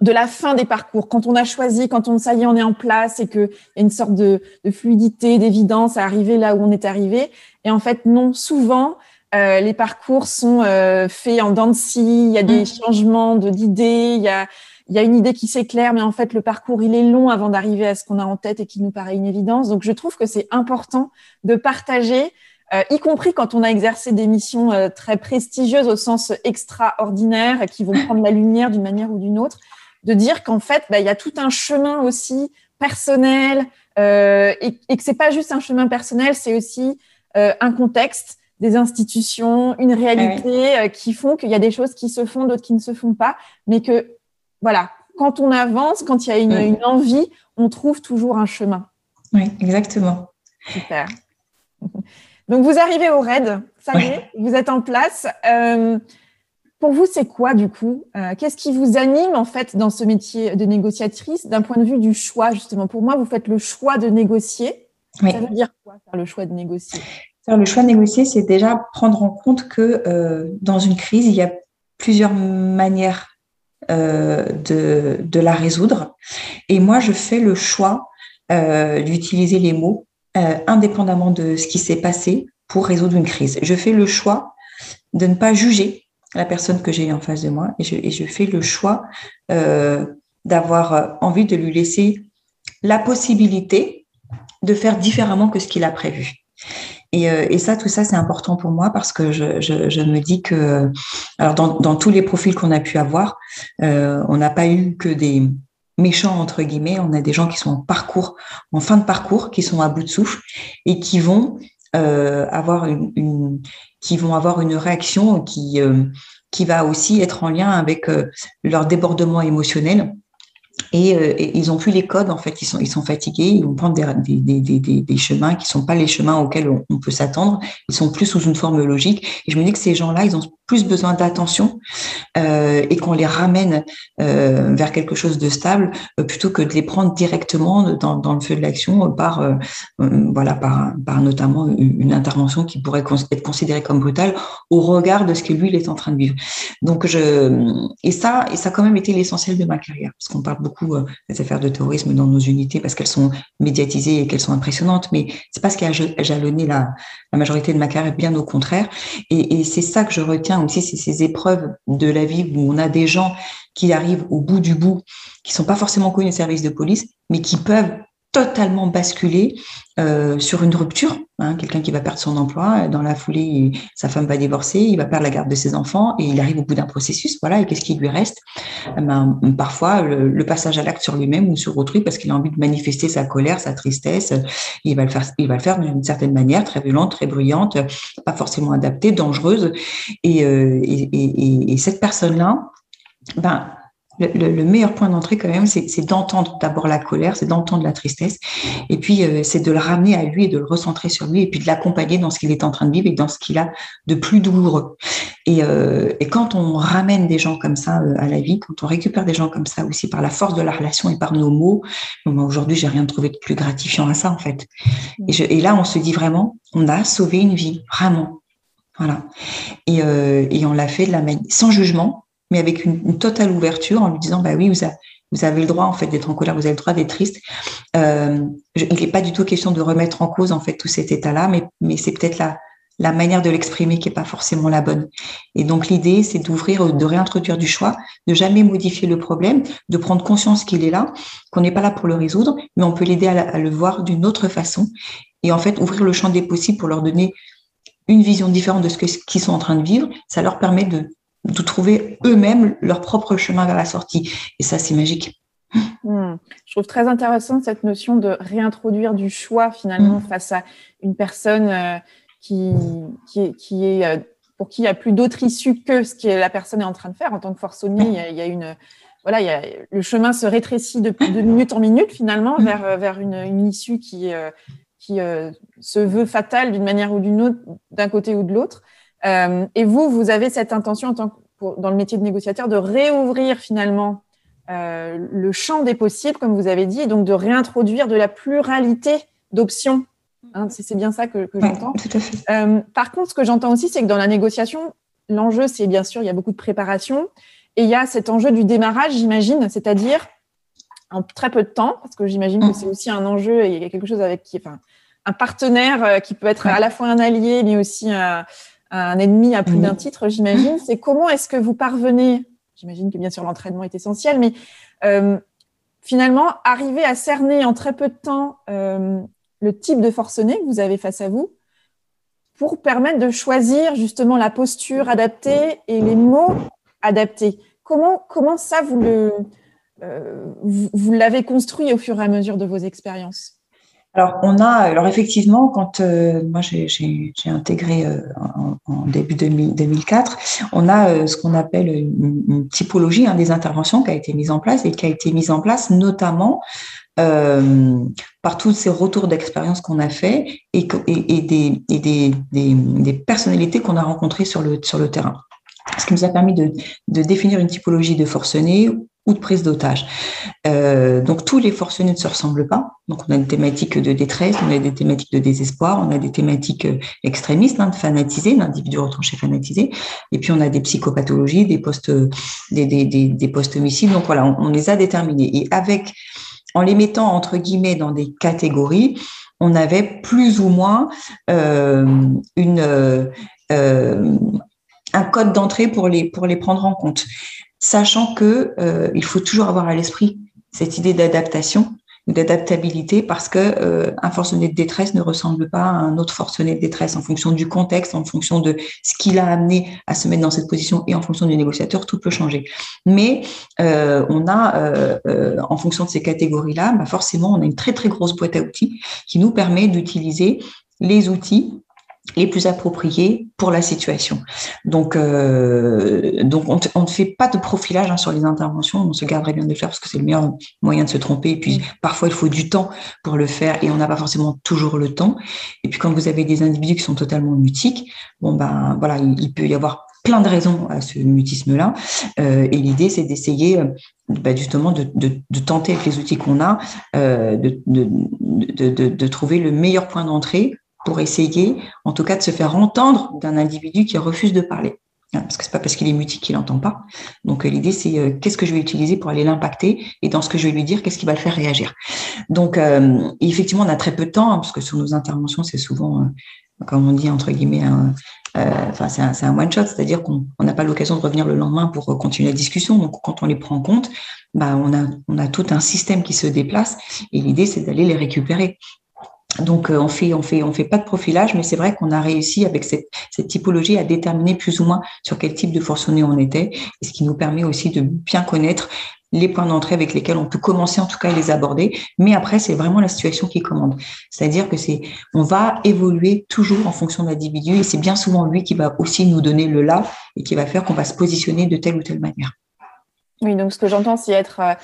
de la fin des parcours, quand on a choisi, quand on ça y est, on est en place et qu'il y a une sorte de, fluidité, d'évidence à arriver là où on est arrivé. Et en fait, non, souvent, euh, les parcours sont euh, faits en dents de scie, il y a des mm. changements d'idées, il y a, il y a une idée qui s'éclaire, mais en fait, le parcours, il est long avant d'arriver à ce qu'on a en tête et qui nous paraît une évidence. Donc, je trouve que c'est important de partager euh, y compris quand on a exercé des missions très prestigieuses au sens extraordinaire, qui vont prendre la lumière d'une manière ou d'une autre, de dire qu'en fait, bah, il y a tout un chemin aussi personnel euh, et, et, que c'est pas juste un chemin personnel, c'est aussi euh, un contexte, des institutions, une réalité euh, qui font qu'il y a des choses qui se font, d'autres qui ne se font pas, mais que voilà, quand on avance, quand il y a une, envie, on trouve toujours un chemin. Oui, exactement. Super. Donc vous arrivez au RAID, ça y est, vous êtes en place. Euh, pour vous, c'est quoi du coup euh, Qu'est-ce qui vous anime en fait dans ce métier de négociatrice d'un point de vue du choix justement? Pour moi, vous faites le choix de négocier. Ça veut dire quoi faire le choix de négocier? Le choix de négocier, c'est déjà prendre en compte que euh, dans une crise, il y a plusieurs manières euh, de, la résoudre. Et moi, je fais le choix d'utiliser les mots indépendamment de ce qui s'est passé pour résoudre une crise. Je fais le choix de ne pas juger la personne que j'ai en face de moi et je, fais le choix euh, d'avoir envie de lui laisser la possibilité de faire différemment que ce qu'il a prévu. Et, euh, ça, tout ça, c'est important pour moi parce que je, me dis que, alors dans, tous les profils qu'on a pu avoir, euh, on n'a pas eu que des méchants entre guillemets, on a des gens qui sont en parcours, en fin de parcours, qui sont à bout de souffle et qui vont avoir une, qui vont avoir une réaction qui, euh, qui va aussi être en lien avec euh, leur débordement émotionnel euh, et, ils ont plus les codes en fait. Ils sont ils sont fatigués. Ils vont prendre des, des, des, des, chemins qui sont pas les chemins auxquels on, peut s'attendre. Ils sont plus sous une forme logique. Et je me dis que ces gens là ils ont plus besoin d'attention euh, et qu'on les ramène euh, vers quelque chose de stable euh, plutôt que de les prendre directement dans, dans le feu de l'action par euh, voilà par, par notamment une intervention qui pourrait être considérée comme brutale au regard de ce que lui il est en train de vivre. Donc je et ça et ça a quand même été l'essentiel de ma carrière parce qu'on parle beaucoup euh, des affaires de terrorisme dans nos unités parce qu'elles sont médiatisées et qu'elles sont impressionnantes, mais c'est pas ce qui a jalonné la, majorité de ma carrière, bien au contraire. Et, et c'est ça que je retiens aussi, c'est ces épreuves de la vie où on a des gens qui arrivent au bout du bout, qui sont pas forcément connus des services de police, mais qui peuvent totalement basculer euh, sur une rupture. Hein, Quelqu'un qui va perdre son emploi, dans la foulée, sa femme va divorcer, il va perdre la garde de ses enfants et il arrive au bout d'un processus. Voilà, et qu'est-ce qui lui reste? Eh ben, Parfois, le, passage à l'acte sur lui-même ou sur autrui parce qu'il a envie de manifester sa colère, sa tristesse. il va le faire, il va le faire d'une certaine manière, très violente, très bruyante, pas forcément adaptée, dangereuse. Et, euh, et cette personne-là, ben, le, meilleur point d'entrée quand même, c'est d'entendre d'abord la colère, c'est d'entendre la tristesse, et puis euh, c'est de le ramener à lui et de le recentrer sur lui, et puis de l'accompagner dans ce qu'il est en train de vivre et dans ce qu'il a de plus douloureux. Et, euh, et, quand on ramène des gens comme ça euh, à la vie, quand on récupère des gens comme ça aussi par la force de la relation et par nos mots, aujourd'hui j'ai rien trouvé de plus gratifiant à ça en fait. Et, je, et là on se dit vraiment, on a sauvé une vie, vraiment. Voilà. Et, et on l'a fait de la sans jugement, mais avec une, totale ouverture en lui disant bah oui, vous, avez le droit en fait d'être en colère, vous avez le droit d'être triste. Euh, il n'est pas du tout question de remettre en cause en fait tout cet état-là, mais, mais c'est peut-être la, la manière de l'exprimer qui est pas forcément la bonne. Et donc l'idée, c'est d'ouvrir, de réintroduire du choix, de jamais modifier le problème, de prendre conscience qu'il est là, qu'on n'est pas là pour le résoudre, mais on peut l'aider à, le voir d'une autre façon. Et en fait, ouvrir le champ des possibles pour leur donner une vision différente de ce qu'ils sont en train de vivre, ça leur permet de de trouver eux-mêmes leur propre chemin vers la sortie. Et ça, c'est magique. Hmm. Je trouve très intéressant cette notion de réintroduire du choix finalement hmm. face à une personne euh, qui, qui, est, euh, pour qui il n'y a plus d'autre issue que ce que la personne est en train de faire. En tant que forcené, il y a, une voilà, il y a, le chemin se rétrécit de, de minute en minute finalement hmm. vers, vers une, une issue qui, qui se veut fatale d'une manière ou d'une autre, d'un côté ou de l'autre. Et vous, vous avez cette intention en tant que, dans le métier de négociateur de réouvrir finalement euh, le champ des possibles, comme vous avez dit, et donc de réintroduire de la pluralité d'options. Hein, c'est bien ça que, j'entends. Euh, par contre, ce que j'entends aussi, c'est que dans la négociation, l'enjeu, c'est bien sûr, il y a beaucoup de préparation, et il y a cet enjeu du démarrage, j'imagine, c'est-à-dire en très peu de temps, parce que j'imagine que mm. c'est aussi un enjeu et il y a quelque chose avec qui, enfin, un partenaire euh, qui peut être à la fois un allié, mais aussi un, ennemi à plus mm. d'un titre, j'imagine. C'est comment est-ce que vous parvenez J'imagine que bien sûr l'entraînement est essentiel, mais euh, finalement, arriver à cerner en très peu de temps euh, le type de forcené que vous avez face à vous pour permettre de choisir justement la posture adaptée et les mots adaptés? Comment, comment ça, vous le, euh, vous l'avez construit au fur et à mesure de vos expériences? Alors, on a, alors effectivement, quand euh, moi j'ai intégré euh, en, début 2004, on a euh, ce qu'on appelle une, typologie hein, des interventions qui a été mise en place et qui a été mise en place notamment par tous ces retours d'expérience qu'on a fait et, des, personnalités qu'on a rencontrées sur le, terrain. Ce qui nous a permis de, de définir une typologie de forcené ou de prise d'otage. Euh, donc tous les forcenés ne se ressemblent pas. Donc on a des thématiques de détresse, on a des thématiques de désespoir, on a des thématiques euh, extrémistes, hein, de fanatisés, d'individus retranchés fanatisés, et puis on a des psychopathologies, des postes, des, postes homicides. Donc voilà, on, les a déterminés. Et avec, en les mettant entre guillemets dans des catégories, on avait plus ou moins euh, une un code d'entrée pour les pour les prendre en compte sachant que euh, il faut toujours avoir à l'esprit cette idée d'adaptation ou d'adaptabilité parce que euh, un forcené de détresse ne ressemble pas à un autre forcené de détresse en fonction du contexte, en fonction de ce qui l'a amené à se mettre dans cette position et en fonction du négociateur, tout peut changer. Mais euh, on a, en fonction de ces catégories-là, bah forcément, on a une très très grosse boîte à outils qui nous permet d'utiliser les outils les plus appropriés pour la situation. Donc, euh, donc on, ne fait pas de profilage hein, sur les interventions. On se garderait bien de le faire parce que c'est le meilleur moyen de se tromper. Et puis, parfois, il faut du temps pour le faire et on n'a pas forcément toujours le temps. Et puis, quand vous avez des individus qui sont totalement mutiques, bon ben voilà, il, peut y avoir plein de raisons à ce mutisme-là. Euh, et l'idée, c'est d'essayer euh, bah, justement de, de, de, tenter avec les outils qu'on a, euh, de, de, trouver le meilleur point d'entrée pour essayer, en tout cas, de se faire entendre d'un individu qui refuse de parler. Hein, parce que c'est pas parce qu'il est mutique qu'il n'entend pas. Donc euh, l'idée c'est euh, qu'est-ce que je vais utiliser pour aller l'impacter et dans ce que je vais lui dire qu'est-ce qui va le faire réagir. Donc euh, effectivement on a très peu de temps hein, parce que sur nos interventions c'est souvent comme on dit entre guillemets c'est un, one shot c'est-à-dire qu'on n'a pas l'occasion de revenir le lendemain pour continuer la discussion. Donc quand on les prend en compte, bah on a tout un système qui se déplace et l'idée c'est d'aller les récupérer. Donc euh, on fait on fait pas de profilage, mais c'est vrai qu'on a réussi avec cette, typologie à déterminer plus ou moins sur quel type de forcené on était, et ce qui nous permet aussi de bien connaître les points d'entrée avec lesquels on peut commencer en tout cas à les aborder. Mais après c'est vraiment la situation qui commande, c'est-à-dire que on va évoluer toujours en fonction de l'individu et c'est bien souvent lui qui va aussi nous donner le là et qui va faire qu'on va se positionner de telle ou telle manière. Oui, donc ce que j'entends, c'est être euh,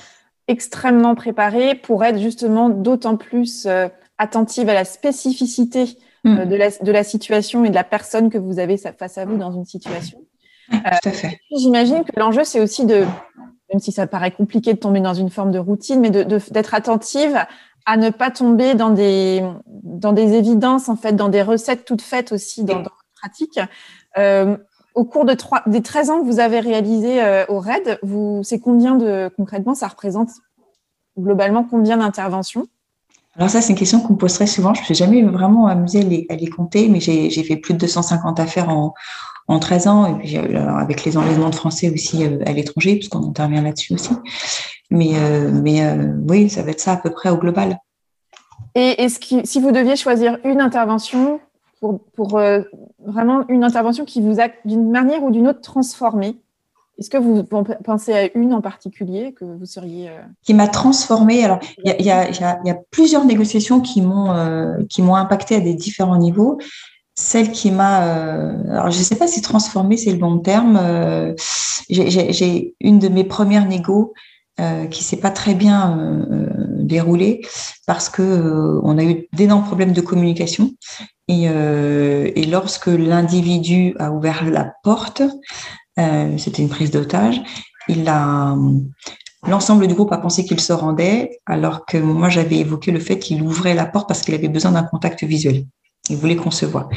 extrêmement préparé pour être justement d'autant plus euh, attentive à la spécificité euh, mm. de, la, de, la, situation et de la personne que vous avez face à vous dans une situation. tout à fait. Euh, j'imagine que l'enjeu, c'est aussi de, même si ça paraît compliqué de tomber dans une forme de routine, mais d'être de, attentive à ne pas tomber dans des, dans des évidences, en fait, dans des recettes toutes faites aussi dans, dans votre pratique. Euh, au cours de trois, des 13 ans que vous avez réalisé euh, au RAID, c'est combien de, concrètement, ça représente globalement combien d'interventions? Alors ça, c'est une question qu'on me pose très souvent. Je ne suis jamais vraiment amusée à les, compter, mais j'ai fait plus de 250 affaires en, en 13 ans, et puis alors avec les enlèvements de français aussi euh, à l'étranger, puisqu'on intervient là-dessus aussi. Mais, euh, mais euh, oui, ça va être ça à peu près au global. Et est-ce que si vous deviez choisir une intervention pour, pour vraiment une intervention qui vous a d'une manière ou d'une autre transformé, Est-ce que vous pensez à une en particulier que vous seriez euh, qui m'a transformée Alors, il y a, plusieurs négociations qui m'ont euh, qui m'ont impacté à des différents niveaux. Celle qui m'a, euh, alors je ne sais pas si transformée c'est le bon terme. J'ai une de mes premières négos qui s'est pas très bien déroulée parce que on a eu d'énormes problèmes de communication et lorsque l'individu a ouvert la porte, euh, c'était une prise d'otage. Il a L'ensemble du groupe a pensé qu'il se rendait, alors que moi j'avais évoqué le fait qu'il ouvrait la porte parce qu'il avait besoin d'un contact visuel. Il voulait qu'on se voit.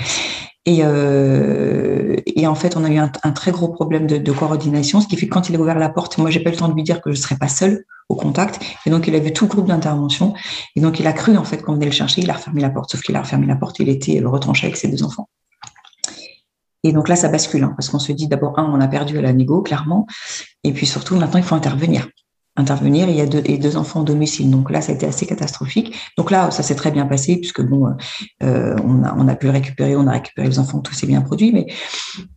Et, euh, et, en fait, on a eu un, très gros problème de, coordination, ce qui fait que quand il a ouvert la porte, moi j'ai pas eu le temps de lui dire que je serais pas seule au contact. Et donc il a vu tout le groupe d'intervention. Et donc il a cru en fait qu'on venait le chercher. Il a refermé la porte, sauf qu'il a refermé la porte. Il était retranché avec ses deux enfants. Et donc là, ça bascule, hein, parce qu'on se dit d'abord, un, on a perdu à la négo, clairement, et puis surtout, maintenant, il faut intervenir. Intervenir, il y a deux, et deux enfants au domicile. Donc là, ça a été assez catastrophique. Donc là, ça s'est très bien passé, puisque bon, euh, on, a, on a pu récupérer, on a récupéré les enfants, tout s'est bien produit. Mais,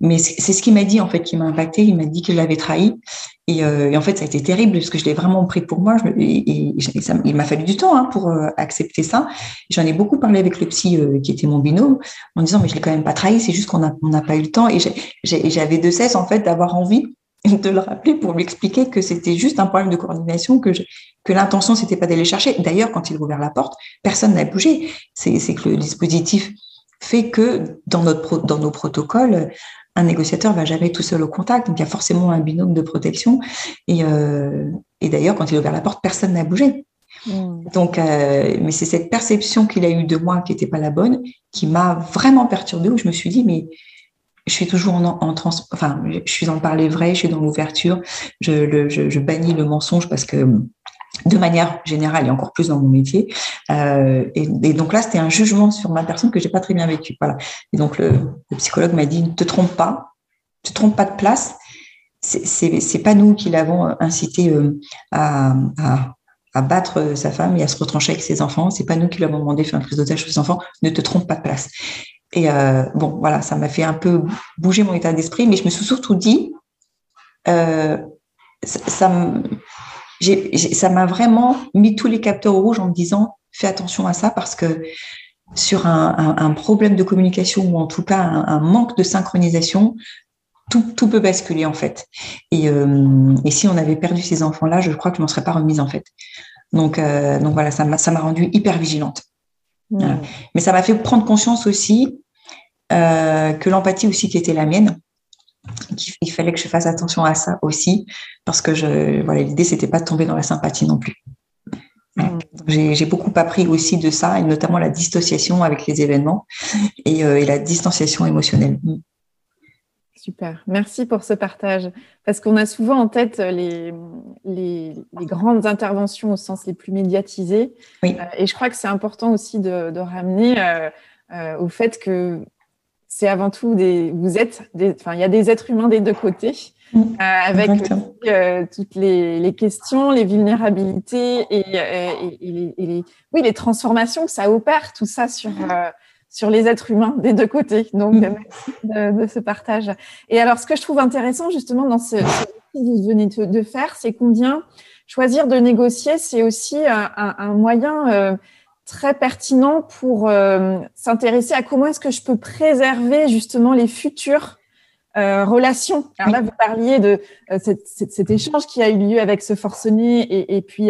mais c'est ce qu'il m'a dit, en fait, qui m'a impacté. Il m'a dit qu'il l'avait trahi. Euh, et, en fait, ça a été terrible parce que je l'ai vraiment pris pour moi. et, il m'a fallu du temps hein, pour euh, accepter ça. J'en ai beaucoup parlé avec le psy euh, qui était mon binôme en disant mais je l'ai quand même pas trahi, c'est juste qu'on n'a pas eu le temps. Et j'avais de cesse en fait d'avoir envie de le rappeler pour lui expliquer que c'était juste un problème de coordination, que, que l'intention c'était pas d'aller chercher. D'ailleurs, quand il a ouvert la porte, personne n'a bougé. C'est que le dispositif fait que dans, notre, dans nos protocoles, un négociateur va jamais tout seul au contact, donc il y a forcément un binôme de protection. Et, euh, d'ailleurs, quand il a ouvert la porte, personne n'a bougé. Hmm. Donc, euh, mais c'est cette perception qu'il a eue de moi qui n'était pas la bonne, qui m'a vraiment perturbée, où je me suis dit, mais je suis toujours en, en trans, enfin, je suis dans le parler vrai, je suis dans l'ouverture, je, je, bannis le mensonge parce que de manière générale et encore plus dans mon métier. Euh, et, donc là, c'était un jugement sur ma personne que j'ai pas très bien vécu. Voilà. Et donc le, psychologue m'a dit ne te trompe pas, ne te trompe pas de place. C'est pas nous qui l'avons incité euh, à, à, battre sa femme et à se retrancher avec ses enfants. C'est pas nous qui l'avons demandé de faire une prise d'otage sur ses enfants. Ne te trompe pas de place. Et euh, bon, voilà, ça m'a fait un peu bouger mon état d'esprit, mais je me suis surtout dit, euh, ça, m'a vraiment mis tous les capteurs rouges en me disant fais attention à ça parce que sur un, problème de communication ou en tout cas un, manque de synchronisation, tout, peut basculer en fait. Euh, et, si on avait perdu ces enfants-là, je crois que je m'en serais pas remise en fait. Donc, donc voilà, ça m'a, rendue hyper vigilante. Mmh. Mais ça m'a fait prendre conscience aussi euh, que l'empathie aussi qui était la mienne, il fallait que je fasse attention à ça aussi, parce que je, voilà, l'idée, c'était pas de tomber dans la sympathie non plus. Mm. J'ai beaucoup appris aussi de ça, et notamment la dissociation avec les événements et, euh, la distanciation émotionnelle. Super, merci pour ce partage. Parce qu'on a souvent en tête les, les, grandes interventions au sens les plus médiatisées. Oui. Euh, et je crois que c'est important aussi de, ramener euh, au fait que c'est avant tout des, vous êtes, enfin, il y a des êtres humains des deux côtés, mm. euh, avec euh, toutes les, les, questions, les vulnérabilités et, euh, et, et, les, oui, les transformations que ça opère, tout ça sur euh, sur les êtres humains des deux côtés. Donc, mm. merci de, de, ce partage. Et alors, ce que je trouve intéressant justement dans ce, ce que vous venez de faire, c'est combien choisir de négocier, c'est aussi un, un moyen très pertinent pour euh, s'intéresser à comment est-ce que je peux préserver justement les futures euh, relations. Alors là, vous parliez de euh, cet échange qui a eu lieu avec ce forcené et, et puis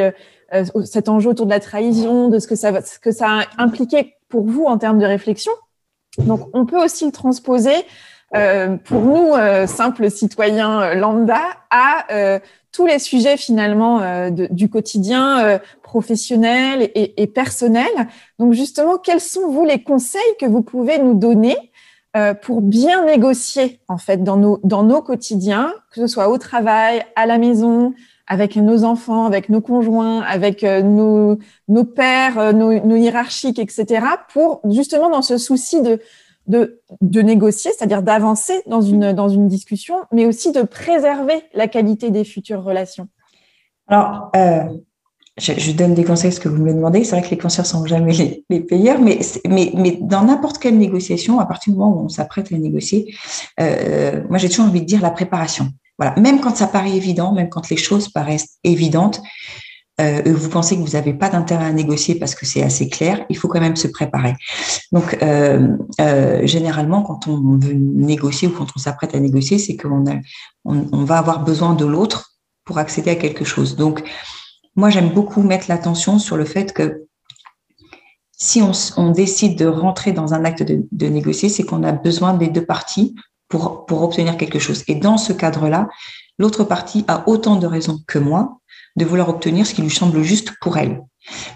cet enjeu autour de la trahison, de ce que ça, ce que ça a impliqué pour vous en termes de réflexion. Donc, on peut aussi le transposer pour nous, simples citoyens lambda, à tous les sujets finalement euh, du quotidien euh, professionnel et, et, personnel. Donc justement, quels sont vous les conseils que vous pouvez nous donner euh, pour bien négocier en fait dans nos dans nos quotidiens, que ce soit au travail, à la maison, avec nos enfants, avec nos conjoints, avec nos nos pères, nos, nos hiérarchiques, etc. Pour justement dans ce souci de de, négocier, c'est-à-dire d'avancer dans une, dans une discussion, mais aussi de préserver la qualité des futures relations Alors, euh, je, donne des conseils, ce que vous me demandez. C'est vrai que les conseils sont jamais les, les payeurs, mais, mais, mais dans n'importe quelle négociation, à partir du moment où on s'apprête à négocier, euh, moi j'ai toujours envie de dire la préparation. Voilà, même quand ça paraît évident, même quand les choses paraissent évidentes, euh, vous pensez que vous n'avez pas d'intérêt à négocier parce que c'est assez clair, il faut quand même se préparer. Donc, euh, euh, généralement, quand on veut négocier ou quand on s'apprête à négocier, c'est qu'on on, on va avoir besoin de l'autre pour accéder à quelque chose. Donc, moi, j'aime beaucoup mettre l'attention sur le fait que si on, décide de rentrer dans un acte de négocier, c'est qu'on a besoin des deux parties pour, pour obtenir quelque chose. Et dans ce cadre-là, l'autre partie a autant de raisons que moi de vouloir obtenir ce qui lui semble juste pour elle.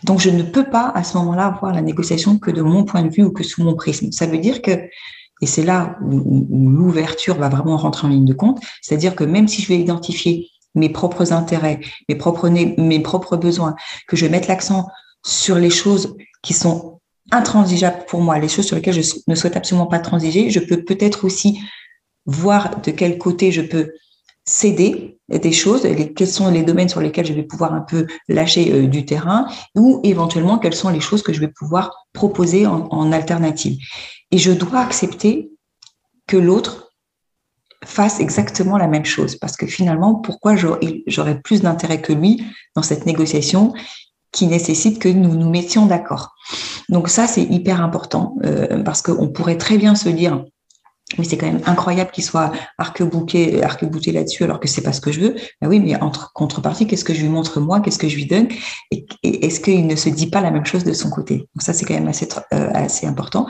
Donc, je ne peux pas à ce moment-là voir la négociation que de mon point de vue ou que sous mon prisme. Ça veut dire que, et c'est là où, l'ouverture va vraiment rentrer en ligne de compte, c'est-à-dire que même si je vais identifier mes propres intérêts, mes propres, mes propres besoins, que je vais mettre l'accent sur les choses qui sont intransigeables pour moi, les choses sur lesquelles je ne souhaite absolument pas transiger, je peux peut-être aussi voir de quel côté je peux céder des choses, quels sont les domaines sur lesquels je vais pouvoir un peu lâcher euh, du terrain, ou éventuellement quelles sont les choses que je vais pouvoir proposer en, alternative. Et je dois accepter que l'autre fasse exactement la même chose, parce que finalement, pourquoi j'aurais plus d'intérêt que lui dans cette négociation qui nécessite que nous nous mettions d'accord. Donc ça, c'est hyper important, euh, parce qu'on pourrait très bien se dire, mais c'est quand même incroyable qu'il soit arc-bouté arc là-dessus alors que c'est pas ce que je veux. Ben oui, mais entre contrepartie, qu'est-ce que je lui montre moi, qu'est-ce que je lui donne, et, est-ce qu'il ne se dit pas la même chose de son côté? Donc ça, c'est quand même assez euh, assez important.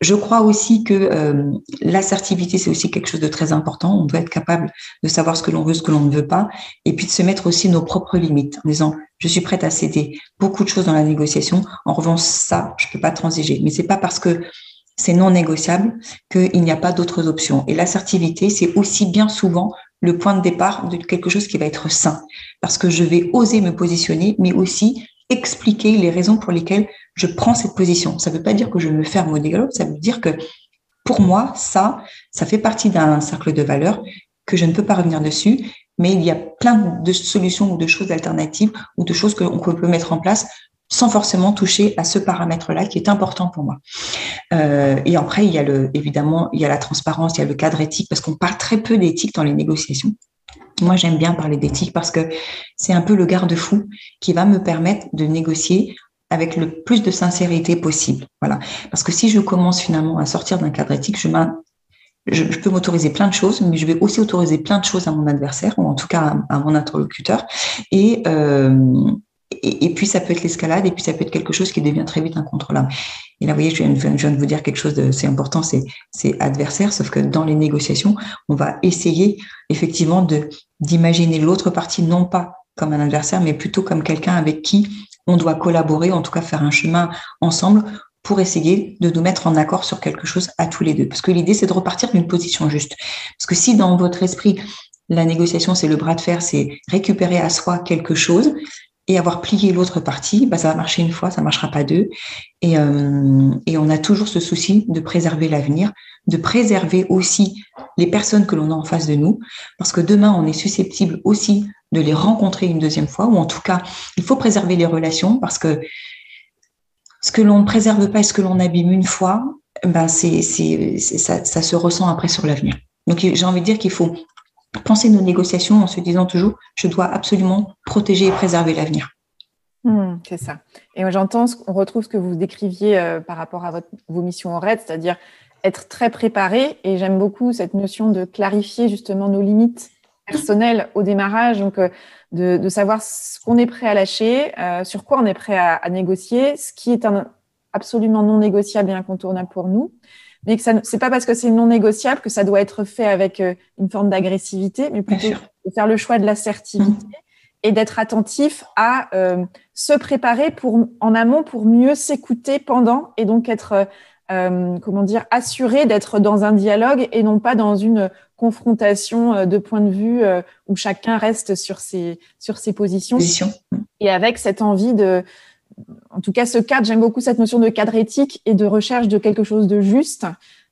Je crois aussi que euh, l'assertivité, c'est aussi quelque chose de très important. On doit être capable de savoir ce que l'on veut, ce que l'on ne veut pas, et puis de se mettre aussi nos propres limites en disant je suis prête à céder beaucoup de choses dans la négociation. En revanche, ça, je peux pas transiger. Mais c'est pas parce que c'est non négociable, qu'il n'y a pas d'autres options. Et l'assertivité, c'est aussi bien souvent le point de départ de quelque chose qui va être sain, parce que je vais oser me positionner, mais aussi expliquer les raisons pour lesquelles je prends cette position. Ça ne veut pas dire que je me ferme au dialogue, ça veut dire que pour moi, ça, ça fait partie d'un cercle de valeurs que je ne peux pas revenir dessus, mais il y a plein de solutions ou de choses alternatives ou de choses qu'on peut mettre en place sans forcément toucher à ce paramètre-là qui est important pour moi. Euh, et après, il y a le, évidemment, il y a la transparence, il y a le cadre éthique, parce qu'on parle très peu d'éthique dans les négociations. Moi, j'aime bien parler d'éthique parce que c'est un peu le garde-fou qui va me permettre de négocier avec le plus de sincérité possible. Voilà. Parce que si je commence finalement à sortir d'un cadre éthique, je, je, peux m'autoriser plein de choses, mais je vais aussi autoriser plein de choses à mon adversaire, ou en tout cas à, à mon interlocuteur. Et, euh, et, puis ça peut être l'escalade, et puis ça peut être quelque chose qui devient très vite incontrôlable. Et là, vous voyez, je viens, de vous dire quelque chose de, c'est important, c'est, c'est adversaire, sauf que dans les négociations, on va essayer effectivement de, d'imaginer l'autre partie non pas comme un adversaire, mais plutôt comme quelqu'un avec qui on doit collaborer, en tout cas faire un chemin ensemble pour essayer de nous mettre en accord sur quelque chose à tous les deux. Parce que l'idée, c'est de repartir d'une position juste. Parce que si dans votre esprit, la négociation, c'est le bras de fer, c'est récupérer à soi quelque chose, et avoir plié l'autre partie, bah, ça va marcher une fois, ça marchera pas deux. Et, euh, et on a toujours ce souci de préserver l'avenir, de préserver aussi les personnes que l'on a en face de nous, parce que demain, on est susceptible aussi de les rencontrer une deuxième fois, ou en tout cas, il faut préserver les relations, parce que ce que l'on ne préserve pas et ce que l'on abîme une fois, ben c'est, ça, ça se ressent après sur l'avenir. Donc j'ai envie de dire qu'il faut penser nos négociations en se disant toujours, je dois absolument protéger et préserver l'avenir. Hmm, c'est ça. Et j'entends, on retrouve ce que vous décriviez euh, par rapport à votre, vos missions en RAID, c'est-à-dire être très préparé. Et j'aime beaucoup cette notion de clarifier justement nos limites personnelles au démarrage, donc euh, de, de, savoir ce qu'on est prêt à lâcher, euh, sur quoi on est prêt à, à, négocier, ce qui est un, absolument non négociable et incontournable pour nous mais que ça c'est pas parce que c'est non négociable que ça doit être fait avec euh, une forme d'agressivité, mais plutôt de faire le choix de l'assertivité mmh. et d'être attentif à euh, se préparer pour en amont pour mieux s'écouter pendant et donc être euh, comment dire assuré d'être dans un dialogue et non pas dans une confrontation de point de vue où chacun reste sur ses sur ses positions et avec cette envie de en tout cas, ce cadre, j'aime beaucoup cette notion de cadre éthique et de recherche de quelque chose de juste.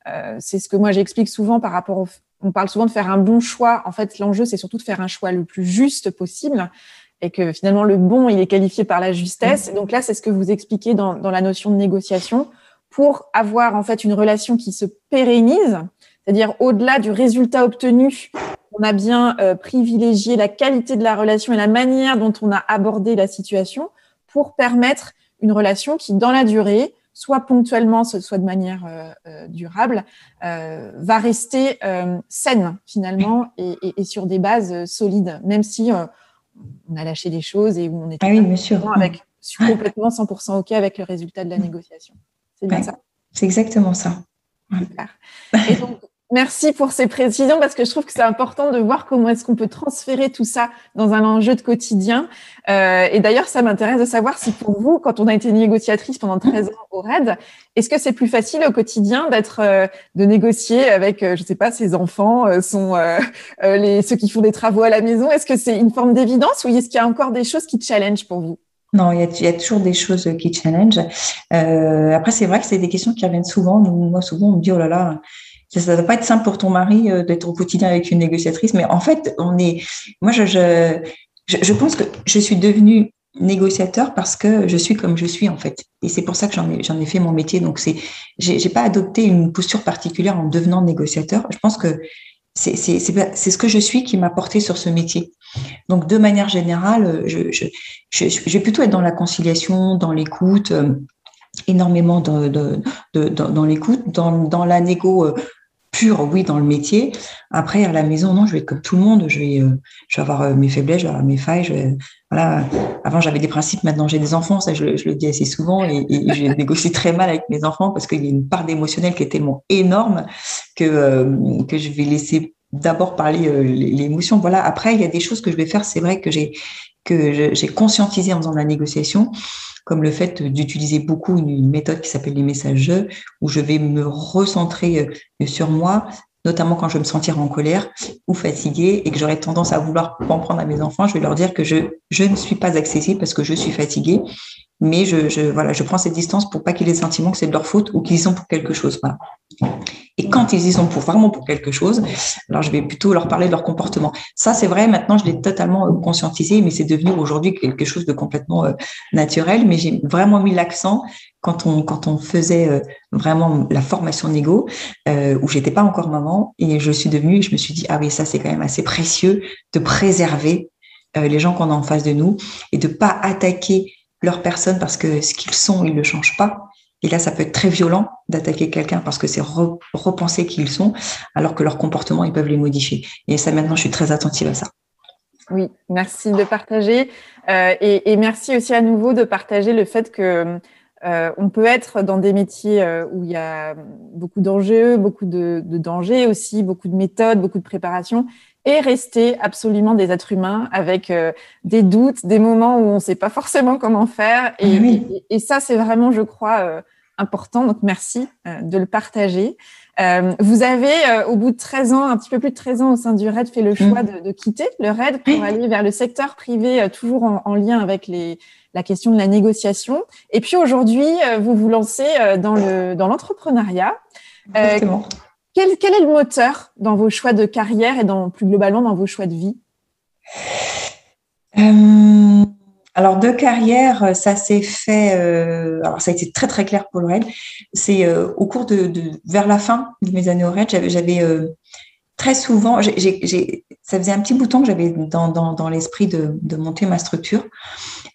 Euh, c'est ce que moi j'explique souvent par rapport au. On parle souvent de faire un bon choix. En fait, l'enjeu, c'est surtout de faire un choix le plus juste possible et que finalement, le bon, il est qualifié par la justesse. donc là, c'est ce que vous expliquez dans, dans la notion de négociation pour avoir en fait une relation qui se pérennise, c'est-à-dire au-delà du résultat obtenu on a bien euh, privilégié la qualité de la relation et la manière dont on a abordé la situation pour permettre une relation qui, dans la durée, soit ponctuellement, soit de manière euh, durable, va rester saine finalement et, sur des bases solides, même si on a lâché des choses et où on était ah avec, complètement 100% OK avec le résultat de la négociation. C'est bien ça. C'est exactement ça. Et donc, Merci pour ces précisions parce que je trouve que c'est important de voir comment est-ce qu'on peut transférer tout ça dans un enjeu de quotidien. Euh, et d'ailleurs, ça m'intéresse de savoir si pour vous, quand on a été négociatrice pendant 13 ans au RAID, est-ce que c'est plus facile au quotidien d'être, euh, de négocier avec, euh, je ne sais pas, ses enfants, les, ceux qui font des travaux à la maison? Est-ce que c'est une forme d'évidence ou est-ce qu'il y a encore des choses qui challenge pour vous? Non, il y, a, toujours des choses qui challenge. après, c'est vrai que c'est des questions qui reviennent souvent. Moi, souvent, on me dit, oh là là, ça ne doit pas être simple pour ton mari euh, d'être au quotidien avec une négociatrice, mais en fait, on est. Moi, je, je, je pense que je suis devenue négociateur parce que je suis comme je suis en fait. Et c'est pour ça que j'en ai ai fait mon métier. Donc c'est j'ai pas adopté une posture particulière en devenant négociateur. Je pense que c'est ce que je suis qui m'a porté sur ce métier. Donc de manière générale je je, je je vais plutôt être dans la conciliation dans l'écoute euh, énormément de, de, dans l'écoute dans dans la négo euh, pure, oui, dans le métier. Après, à la maison, non, je vais être comme tout le monde. Je vais, euh, je vais avoir euh, mes faiblesses, je vais avoir mes failles. voilà. Avant, j'avais des principes. Maintenant, j'ai des enfants. Ça, je, le dis assez souvent. Et, et j'ai négocié très mal avec mes enfants parce qu'il y a une part d'émotionnel qui est tellement énorme que, euh, que je vais laisser d'abord parler l'émotion. Voilà. Après, il y a des choses que je vais faire. C'est vrai que j'ai que j'ai conscientisé en faisant de la négociation comme le fait d'utiliser beaucoup une, méthode qui s'appelle les messages où je vais me recentrer euh, sur moi, notamment quand je vais me sentir en colère ou fatiguée et que j'aurais tendance à vouloir en prendre à mes enfants, je vais leur dire que je, je ne suis pas accessible parce que je suis fatiguée mais je, je, voilà, je prends cette distance pour pas qu'ils aient le sentiment que c'est de leur faute ou qu'ils y sont pour quelque chose. Et quand ils y sont pour vraiment pour quelque chose, alors je vais plutôt leur parler de leur comportement. Ça, c'est vrai, maintenant, je l'ai totalement euh, conscientisé, mais c'est devenu aujourd'hui quelque chose de complètement euh, naturel. Mais j'ai vraiment mis l'accent quand on, quand on faisait euh, vraiment la formation négo, euh, où j'étais pas encore maman, et je suis devenue, je me suis dit, ah oui, ça, c'est quand même assez précieux de préserver les gens qu'on a en face de nous et de pas attaquer leur personne parce que ce qu'ils sont, ils ne changent pas. Et là, ça peut être très violent d'attaquer quelqu'un parce que c'est repenser qui ils sont, alors que leur comportement, ils peuvent les modifier. Et ça, maintenant, je suis très attentive à ça. Oui, merci de partager. Euh, et, merci aussi à nouveau de partager le fait que euh, on peut être dans des métiers euh, où il y a beaucoup d'enjeux, beaucoup de, de, dangers aussi, beaucoup de méthodes, beaucoup de préparation, et rester absolument des êtres humains avec euh, des doutes, des moments où on ne sait pas forcément comment faire. Et, et, ça, c'est vraiment, je crois, euh, important. Donc, merci de le partager. Vous avez, au bout de 13 ans, un petit peu plus de 13 ans au sein du RAID, fait le mm. choix de, de quitter le RAID pour aller vers le secteur privé, toujours en, en, lien avec les, la question de la négociation. Et puis aujourd'hui, vous vous lancez dans l'entrepreneuriat. Dans Exactement. Quel, est le moteur dans vos choix de carrière et dans, plus globalement dans vos choix de vie? Euh, Alors, de carrière, ça s'est fait. Euh, alors, ça a été très très clair pour le RAID. C'est euh, au cours de, vers la fin de mes années au RAID, j'avais très souvent, ça faisait un petit bouton que j'avais dans, l'esprit de, de, monter ma structure.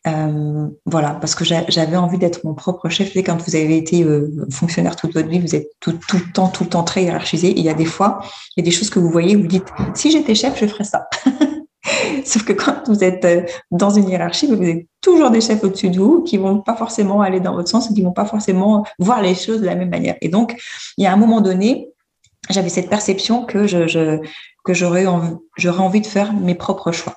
Euh, voilà, parce que j'avais envie d'être mon propre chef. Et quand vous avez été euh, fonctionnaire toute votre vie, vous êtes tout, le temps, tout le temps très hiérarchisé. il y a des fois, il y a des choses que vous voyez, vous dites, si j'étais chef, je ferais ça. Sauf que quand vous êtes euh, dans une hiérarchie, vous avez toujours des chefs au-dessus de vous qui vont pas forcément aller dans votre sens et qui vont pas forcément voir les choses de la même manière. Et donc, il y a un moment donné, j'avais cette perception que je, que j'aurais envie, j'aurais envie de faire mes propres choix.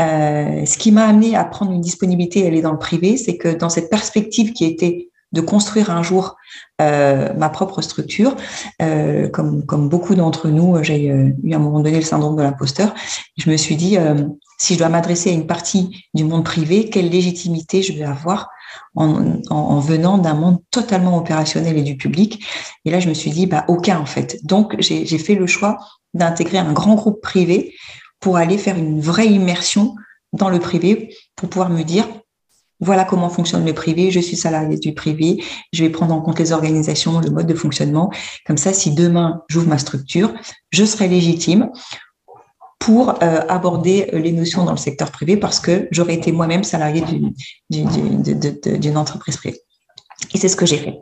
Euh, ce qui m'a amené à prendre une disponibilité et aller dans le privé, c'est que dans cette perspective qui était de construire un jour euh, ma propre structure, euh, comme, beaucoup d'entre nous, j'ai eu à un moment donné le syndrome de l'imposteur. Je me suis dit, si je dois m'adresser à une partie du monde privé, quelle légitimité je vais avoir en, en, venant d'un monde totalement opérationnel et du public? Et là, je me suis dit, bah, aucun en fait. Donc, j'ai fait le choix d'intégrer un grand groupe privé pour aller faire une vraie immersion dans le privé pour pouvoir me dire voilà comment fonctionne le privé, je suis salarié du privé, je vais prendre en compte les organisations, le mode de fonctionnement. Comme ça, si demain j'ouvre ma structure, je serai légitime pour euh, aborder les notions dans le secteur privé parce que j'aurais été moi-même salarié d'une entreprise privée. Et c'est ce que j'ai fait.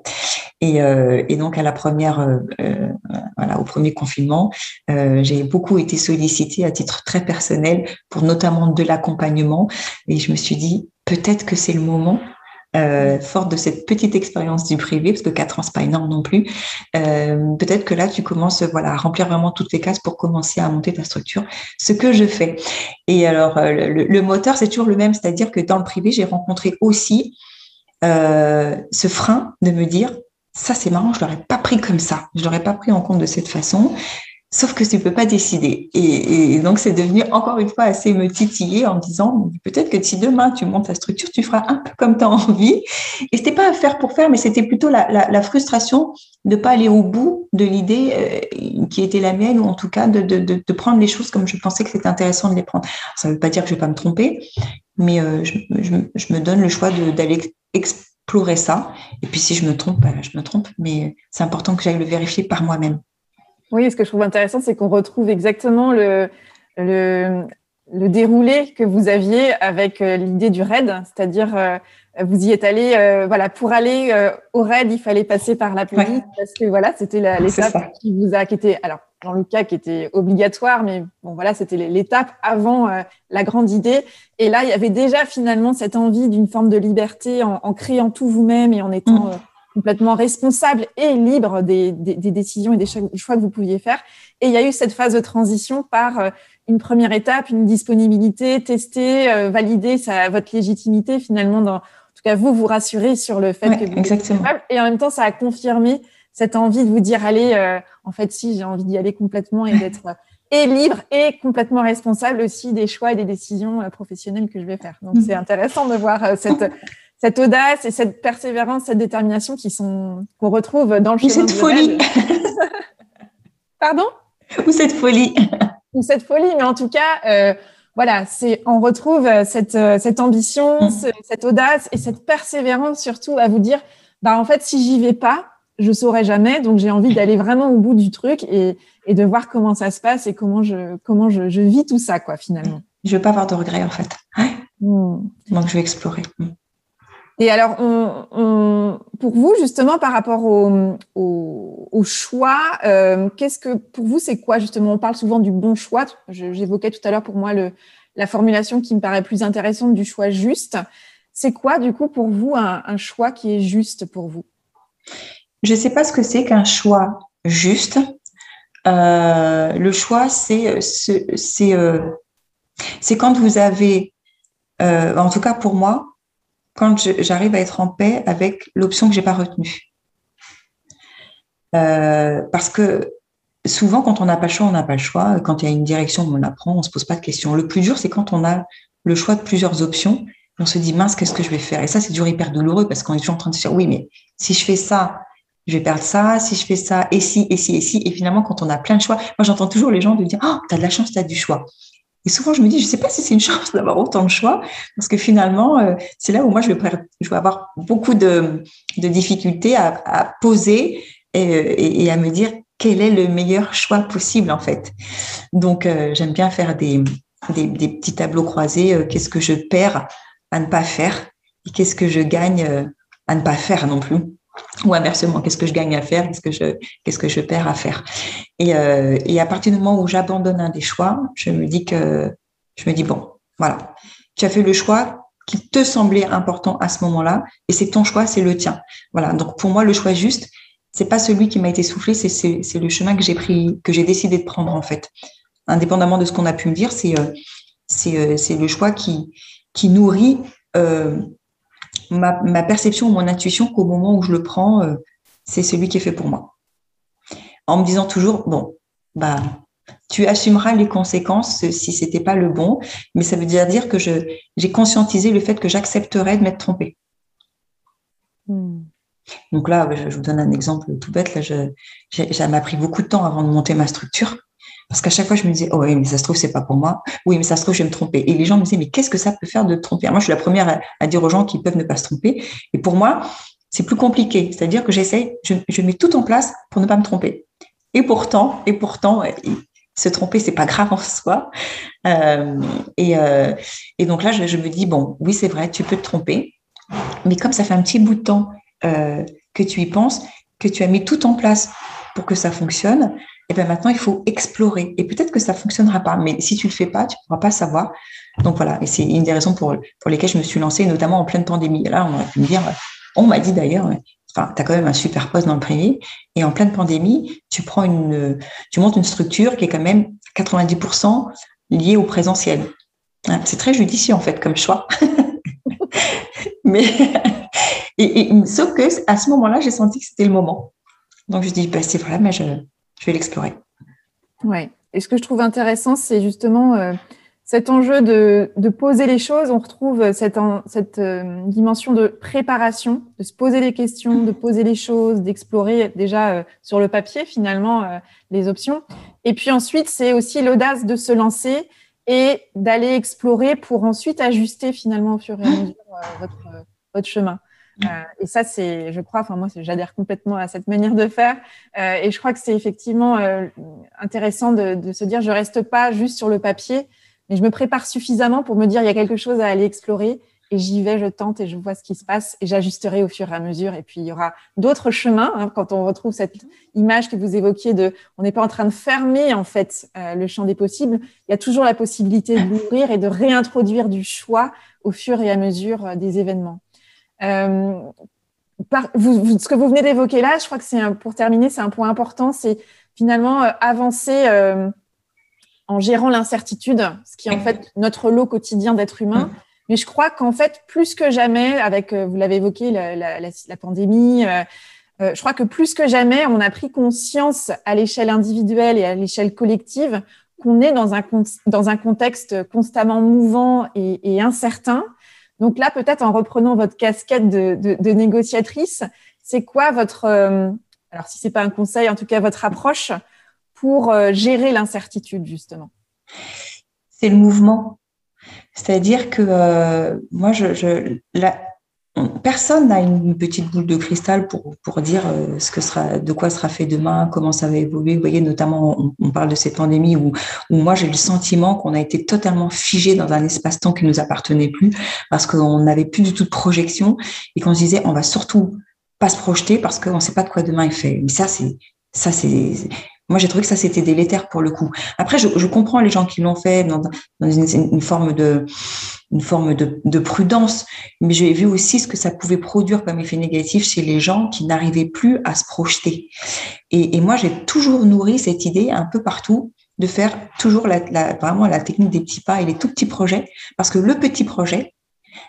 Et, euh, donc à la première, euh, euh voilà, au premier confinement, euh, j'ai beaucoup été sollicitée à titre très personnel pour notamment de l'accompagnement. Et je me suis dit peut-être que c'est le moment. Euh, forte de cette petite expérience du privé, parce que quatre ans c'est pas énorme non plus. Euh, peut-être que là tu commences, voilà, à remplir vraiment toutes les cases pour commencer à monter ta structure. Ce que je fais. Et alors le, le moteur c'est toujours le même, c'est-à-dire que dans le privé j'ai rencontré aussi euh, ce frein de me dire ça c'est marrant, je l'aurais pas pris comme ça, je l'aurais pas pris en compte de cette façon. Sauf que tu peux pas décider. Et, donc, c'est devenu encore une fois assez me titiller en me disant, peut-être que si demain tu montes ta structure, tu feras un peu comme tu as envie. Et c'était pas à faire pour faire, mais c'était plutôt la, frustration de pas aller au bout de l'idée euh, qui était la mienne, ou en tout cas de, prendre les choses comme je pensais que c'était intéressant de les prendre. Ça veut pas dire que je vais pas me tromper, mais euh, je, me donne le choix d'aller explorer ça. Et puis si je me trompe, bah, je me trompe, mais c'est important que j'aille le vérifier par moi-même. Oui, ce que je trouve intéressant, c'est qu'on retrouve exactement le, le, le, déroulé que vous aviez avec euh, l'idée du RAID, c'est-à-dire euh, vous y êtes allé, euh, voilà, pour aller au RAID, il fallait passer par la police parce que voilà, c'était l'étape qui vous a, qui était, alors dans le cas qui était obligatoire, mais bon voilà, c'était l'étape avant la grande idée. Et là, il y avait déjà finalement cette envie d'une forme de liberté en, en créant tout vous-même et en étant mm complètement responsable et libre des, décisions et des choix que vous pouviez faire. Et il y a eu cette phase de transition par euh, une première étape, une disponibilité, tester, euh, valider sa, votre légitimité finalement. Dans, en tout cas, vous vous rassurez sur le fait que vous exactement. êtes capable. Et en même temps, ça a confirmé cette envie de vous dire, allez, euh, en fait, si j'ai envie d'y aller complètement et d'être et libre et complètement responsable aussi des choix et des décisions professionnelles que je vais faire. Donc, c'est mm-hmm. intéressant de voir cette cette audace et cette persévérance, cette détermination qui sont qu'on retrouve dans le. Ou cette folie. Pardon? Ou cette folie. Ou cette folie, mais en tout cas, euh, voilà, c'est on retrouve cette euh, cette ambition, mm. cette audace et cette persévérance surtout à vous dire, bah en fait, si j'y vais pas, je saurais jamais, donc j'ai envie d'aller vraiment au bout du truc et, et de voir comment ça se passe et comment je comment je, je vis tout ça quoi finalement. Je veux pas avoir de regrets en fait. Mm. Donc je vais explorer. Mm. Et alors, pour vous, justement, par rapport au, choix, euh, qu'est-ce que pour vous, c'est quoi justement? On parle souvent du bon choix. J'évoquais tout à l'heure pour moi la formulation qui me paraît plus intéressante du choix juste. C'est quoi, du coup, pour vous, un, choix qui est juste pour vous? Je ne sais pas ce que c'est qu'un choix juste. Euh, le choix, euh, c'est quand vous avez, en tout cas pour moi, quand j'arrive à être en paix avec l'option que j'ai pas retenue. Euh, parce que souvent, quand on n'a pas le choix, on n'a pas le choix. Quand il y a une direction, on la prend, on se pose pas de questions. Le plus dur, c'est quand on a le choix de plusieurs options. on se dit, mince, qu'est-ce que je vais faire? Et ça, c'est dur hyper douloureux parce qu'on est toujours en train de se dire, oui, mais si je fais ça, je vais perdre ça, si je fais ça, et si, et si, et si. Et finalement, quand on a plein de choix, moi, j'entends toujours les gens de dire, oh, tu as de la chance, tu as du choix. Et souvent, je me dis, je ne sais pas si c'est une chance d'avoir autant de choix, parce que finalement, euh, c'est là où moi, je vais, je vais avoir beaucoup de, de difficultés à, à poser et, et, à me dire quel est le meilleur choix possible, en fait. Donc, euh, j'aime bien faire des, des, des, petits tableaux croisés. Euh, qu'est-ce que je perds à ne pas faire et qu'est-ce que je gagne à ne pas faire non plus ou inversement, qu'est-ce que je gagne à faire, qu'est-ce que je, perds à faire. Et, euh, et à partir du moment où j'abandonne un des choix, je me dis que, je me dis bon, voilà, tu as fait le choix qui te semblait important à ce moment-là, et c'est ton choix, c'est le tien. Voilà. Donc pour moi, le choix juste, c'est pas celui qui m'a été soufflé, c'est, le chemin que j'ai pris, que j'ai décidé de prendre en fait. Indépendamment de ce qu'on a pu me dire, c'est, euh, euh, le choix qui, nourrit ma, ma perception, mon intuition qu'au moment où je le prends, euh, c'est celui qui est fait pour moi. En me disant toujours, bon, bah, tu assumeras les conséquences si c'était pas le bon, mais ça veut dire dire que je, j'ai conscientisé le fait que j'accepterais de m'être trompée. Hmm. Donc là, je, vous donne un exemple tout bête. Là, je, ça m'a pris beaucoup de temps avant de monter ma structure. Parce qu'à chaque fois, je me disais, oh oui, mais ça se trouve, c'est pas pour moi. Oui, mais ça se trouve, je vais me tromper. Et les gens me disaient, mais qu'est-ce que ça peut faire de te tromper? Moi, je suis la première à, dire aux gens qu'ils peuvent ne pas se tromper. Et pour moi, c'est plus compliqué. C'est-à-dire que j'essaie, je, mets tout en place pour ne pas me tromper. Et pourtant, et pourtant, se tromper, c'est pas grave en soi. Euh, et, euh, et, donc là, je, je, me dis, bon, oui, c'est vrai, tu peux te tromper. Mais comme ça fait un petit bout de temps euh, que tu y penses, que tu as mis tout en place pour que ça fonctionne, et bien maintenant, il faut explorer. Et peut-être que ça ne fonctionnera pas, mais si tu ne le fais pas, tu ne pourras pas savoir. Donc voilà, et c'est une des raisons pour, lesquelles je me suis lancée, notamment en pleine pandémie. là, on me dire, on m'a dit d'ailleurs, enfin, tu as quand même un super poste dans le privé, et en pleine pandémie, tu prends une, tu montes une structure qui est quand même 90% liée au présentiel. Hein, c'est très judicieux en fait comme choix. mais sauf que à ce moment-là, j'ai senti que c'était le moment. Donc je dis, bah, c'est vrai, mais je, je vais l'explorer. Ouais. Et ce que je trouve intéressant, c'est justement euh, cet enjeu de, de, poser les choses. On retrouve cette, cette euh, dimension de préparation, de se poser les questions, de poser les choses, d'explorer déjà euh, sur le papier finalement les options. Et puis ensuite, c'est aussi l'audace de se lancer et d'aller explorer pour ensuite ajuster finalement au fur et à mesure votre, votre chemin. Euh, et ça, c'est, je crois, enfin moi, j'adhère complètement à cette manière de faire. Euh, et je crois que c'est effectivement euh, intéressant de, de, se dire, je reste pas juste sur le papier, mais je me prépare suffisamment pour me dire, il y a quelque chose à aller explorer. Et j'y vais, je tente et je vois ce qui se passe et j'ajusterai au fur et à mesure. Et puis il y aura d'autres chemins hein, quand on retrouve cette image que vous évoquiez de, on n'est pas en train de fermer en fait le champ des possibles. Il y a toujours la possibilité d'ouvrir et de réintroduire du choix au fur et à mesure des événements. Euh, ce que vous venez d'évoquer là, je crois que c'est pour terminer, c'est un point important, c'est finalement euh, avancer euh, en gérant l'incertitude, ce qui est en fait notre lot quotidien d'être humain. Mais je crois qu'en fait, plus que jamais, avec, vous l'avez évoqué, la, pandémie, je crois que plus que jamais, on a pris conscience à l'échelle individuelle et à l'échelle collective qu'on est dans un, dans un contexte constamment mouvant et, et incertain donc là, peut-être en reprenant votre casquette de, négociatrice, c'est quoi votre, euh, alors si c'est pas un conseil, en tout cas votre approche pour euh, gérer l'incertitude justement? C'est le mouvement. C'est-à-dire que euh, moi, je, je la, personne n'a une petite boule de cristal pour, pour dire euh, ce que sera, de quoi sera fait demain, comment ça va évoluer. Vous voyez, notamment, on, parle de cette pandémie où, où moi, j'ai le sentiment qu'on a été totalement figé dans un espace-temps qui ne nous appartenait plus parce qu'on n'avait plus du tout de projection et qu'on se disait, on va surtout pas se projeter parce qu'on ne sait pas de quoi demain est fait. Mais ça, c'est, ça, c'est, moi, j'ai trouvé que ça, c'était délétère pour le coup. Après, je, je comprends les gens qui l'ont fait dans, dans une, une, forme de, une forme de, de, prudence, mais j'ai vu aussi ce que ça pouvait produire comme effet négatif chez les gens qui n'arrivaient plus à se projeter. Et, et moi, j'ai toujours nourri cette idée un peu partout de faire toujours la, la, vraiment la technique des petits pas et les tout petits projets, parce que le petit projet,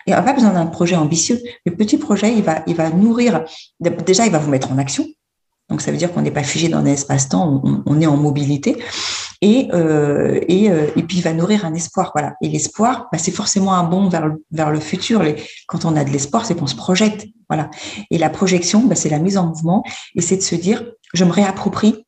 et on n'a pas besoin d'un projet ambitieux. Le petit projet, il va, il va nourrir, déjà, il va vous mettre en action. Donc, ça veut dire qu'on n'est pas figé dans un espace-temps, on, est en mobilité. Et, euh, et, euh, et, puis, il va nourrir un espoir. Voilà. Et l'espoir, bah, c'est forcément un bond vers le, vers le futur. Quand on a de l'espoir, c'est qu'on se projette. Voilà. Et la projection, bah, c'est la mise en mouvement. Et c'est de se dire, je me réapproprie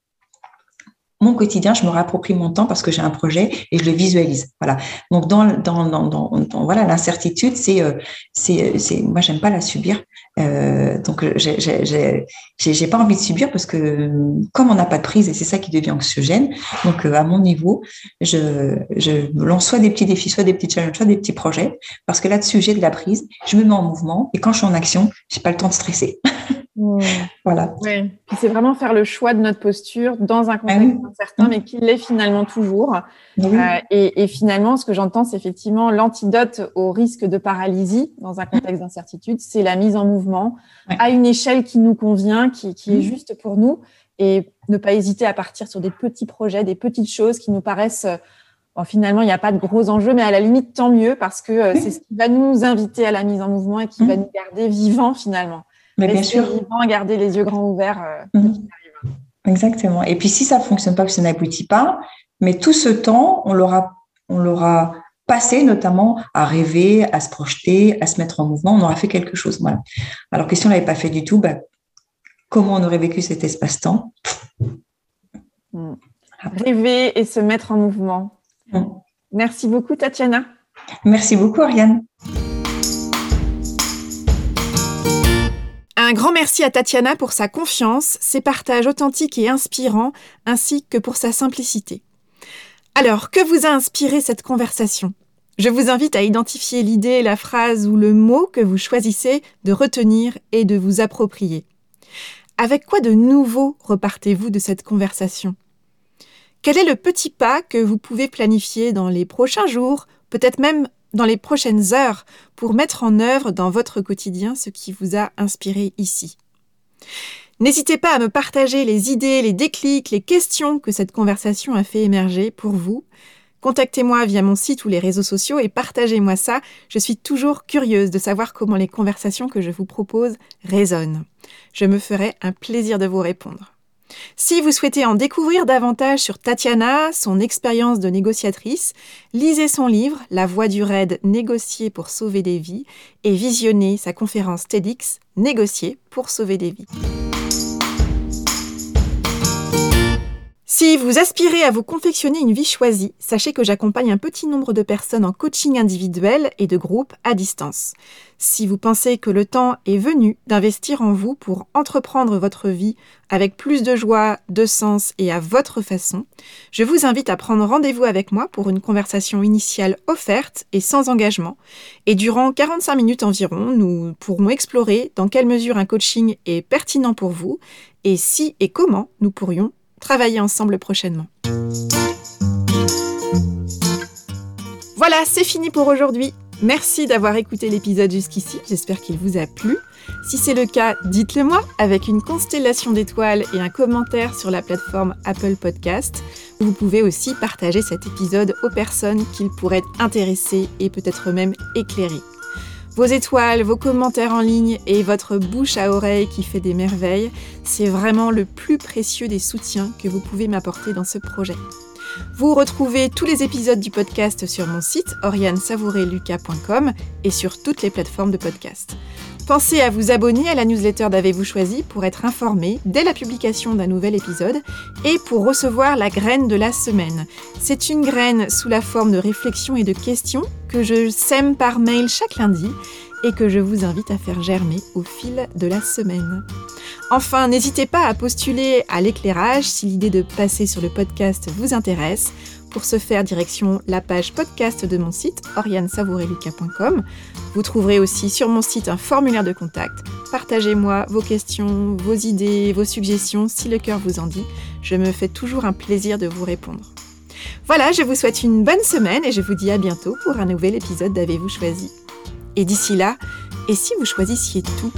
mon quotidien, je me réapproprie mon temps parce que j'ai un projet et je le visualise. Voilà. Donc dans dans dans, voilà l'incertitude, c'est euh, c'est c'est moi j'aime pas la subir. Euh, donc j'ai pas envie de subir parce que comme on n'a pas de prise et c'est ça qui devient anxiogène. Donc euh, à mon niveau, je je lance soit des petits défis, soit des petits challenges, soit des petits projets parce que là-dessus j'ai de la prise, je me mets en mouvement et quand je suis en action, j'ai pas le temps de stresser. Mmh. Voilà. Oui. c'est vraiment faire le choix de notre posture dans un contexte ah incertain, mais qui l'est finalement toujours. Euh, et, finalement, ce que j'entends, c'est effectivement l'antidote au risque de paralysie dans un contexte d'incertitude, c'est la mise en mouvement à une échelle qui nous convient, qui, est mmh. juste pour nous, et ne pas hésiter à partir sur des petits projets, des petites choses qui nous paraissent Bon, finalement, il n'y a pas de gros enjeux, mais à la limite, tant mieux, parce que euh, c'est ce qui va nous inviter à la mise en mouvement et qui mmh. va nous garder vivants finalement. Mais bien sûr. garder les yeux grands ouverts. Euh, mhm. Exactement. Et puis si ça fonctionne pas, que ça n'aboutit pas, mais tout ce temps, on l'aura, on l'aura passé notamment à rêver, à se projeter, à se mettre en mouvement. On aura fait quelque chose. Voilà. Alors que si on l'avait pas fait du tout, bah, comment on aurait vécu cet espace-temps? Mm. Rêver et se mettre en mouvement. Mm. Merci beaucoup, Tatiana. Merci beaucoup, Ariane. Un grand merci à Tatiana pour sa confiance, ses partages authentiques et inspirants, ainsi que pour sa simplicité. Alors, que vous a inspiré cette conversation? Je vous invite à identifier l'idée, la phrase ou le mot que vous choisissez de retenir et de vous approprier. Avec quoi de nouveau repartez-vous de cette conversation? Quel est le petit pas que vous pouvez planifier dans les prochains jours, peut-être même dans les prochaines heures, pour mettre en œuvre dans votre quotidien ce qui vous a inspiré ici? N'hésitez pas à me partager les idées, les déclics, les questions que cette conversation a fait émerger pour vous. Contactez-moi via mon site ou les réseaux sociaux et partagez-moi ça. Je suis toujours curieuse de savoir comment les conversations que je vous propose résonnent. Je me ferai un plaisir de vous répondre. Si vous souhaitez en découvrir davantage sur Tatiana, son expérience de négociatrice, lisez son livre La voix du raid Négocier pour sauver des vies et visionnez sa conférence TEDx Négocier pour sauver des vies. Si vous aspirez à vous confectionner une vie choisie, sachez que j'accompagne un petit nombre de personnes en coaching individuel et de groupe à distance. Si vous pensez que le temps est venu d'investir en vous pour entreprendre votre vie avec plus de joie, de sens et à votre façon, je vous invite à prendre rendez-vous avec moi pour une conversation initiale offerte et sans engagement. Et durant 45 minutes environ, nous pourrons explorer dans quelle mesure un coaching est pertinent pour vous et si et comment nous pourrions travailler ensemble prochainement. Voilà, c'est fini pour aujourd'hui. Merci d'avoir écouté l'épisode jusqu'ici, j'espère qu'il vous a plu. Si c'est le cas, dites-le moi avec une constellation d'étoiles et un commentaire sur la plateforme Apple Podcast. Vous pouvez aussi partager cet épisode aux personnes qu'il pourrait intéresser et peut-être même éclairer. Vos étoiles, vos commentaires en ligne et votre bouche à oreille qui fait des merveilles, c'est vraiment le plus précieux des soutiens que vous pouvez m'apporter dans ce projet. Vous retrouvez tous les épisodes du podcast sur mon site oriansavoureluca.com et sur toutes les plateformes de podcast. Pensez à vous abonner à la newsletter d'Avez-vous choisi pour être informé dès la publication d'un nouvel épisode et pour recevoir la graine de la semaine. C'est une graine sous la forme de réflexions et de questions que je sème par mail chaque lundi et que je vous invite à faire germer au fil de la semaine. Enfin, n'hésitez pas à postuler à l'éclairage si l'idée de passer sur le podcast vous intéresse. Pour ce faire, direction la page podcast de mon site, oriansavoureluca.com. Vous trouverez aussi sur mon site un formulaire de contact. Partagez-moi vos questions, vos idées, vos suggestions si le cœur vous en dit. Je me fais toujours un plaisir de vous répondre. Voilà, je vous souhaite une bonne semaine et je vous dis à bientôt pour un nouvel épisode d'Avez-vous choisi. Et d'ici là, et si vous choisissiez tout?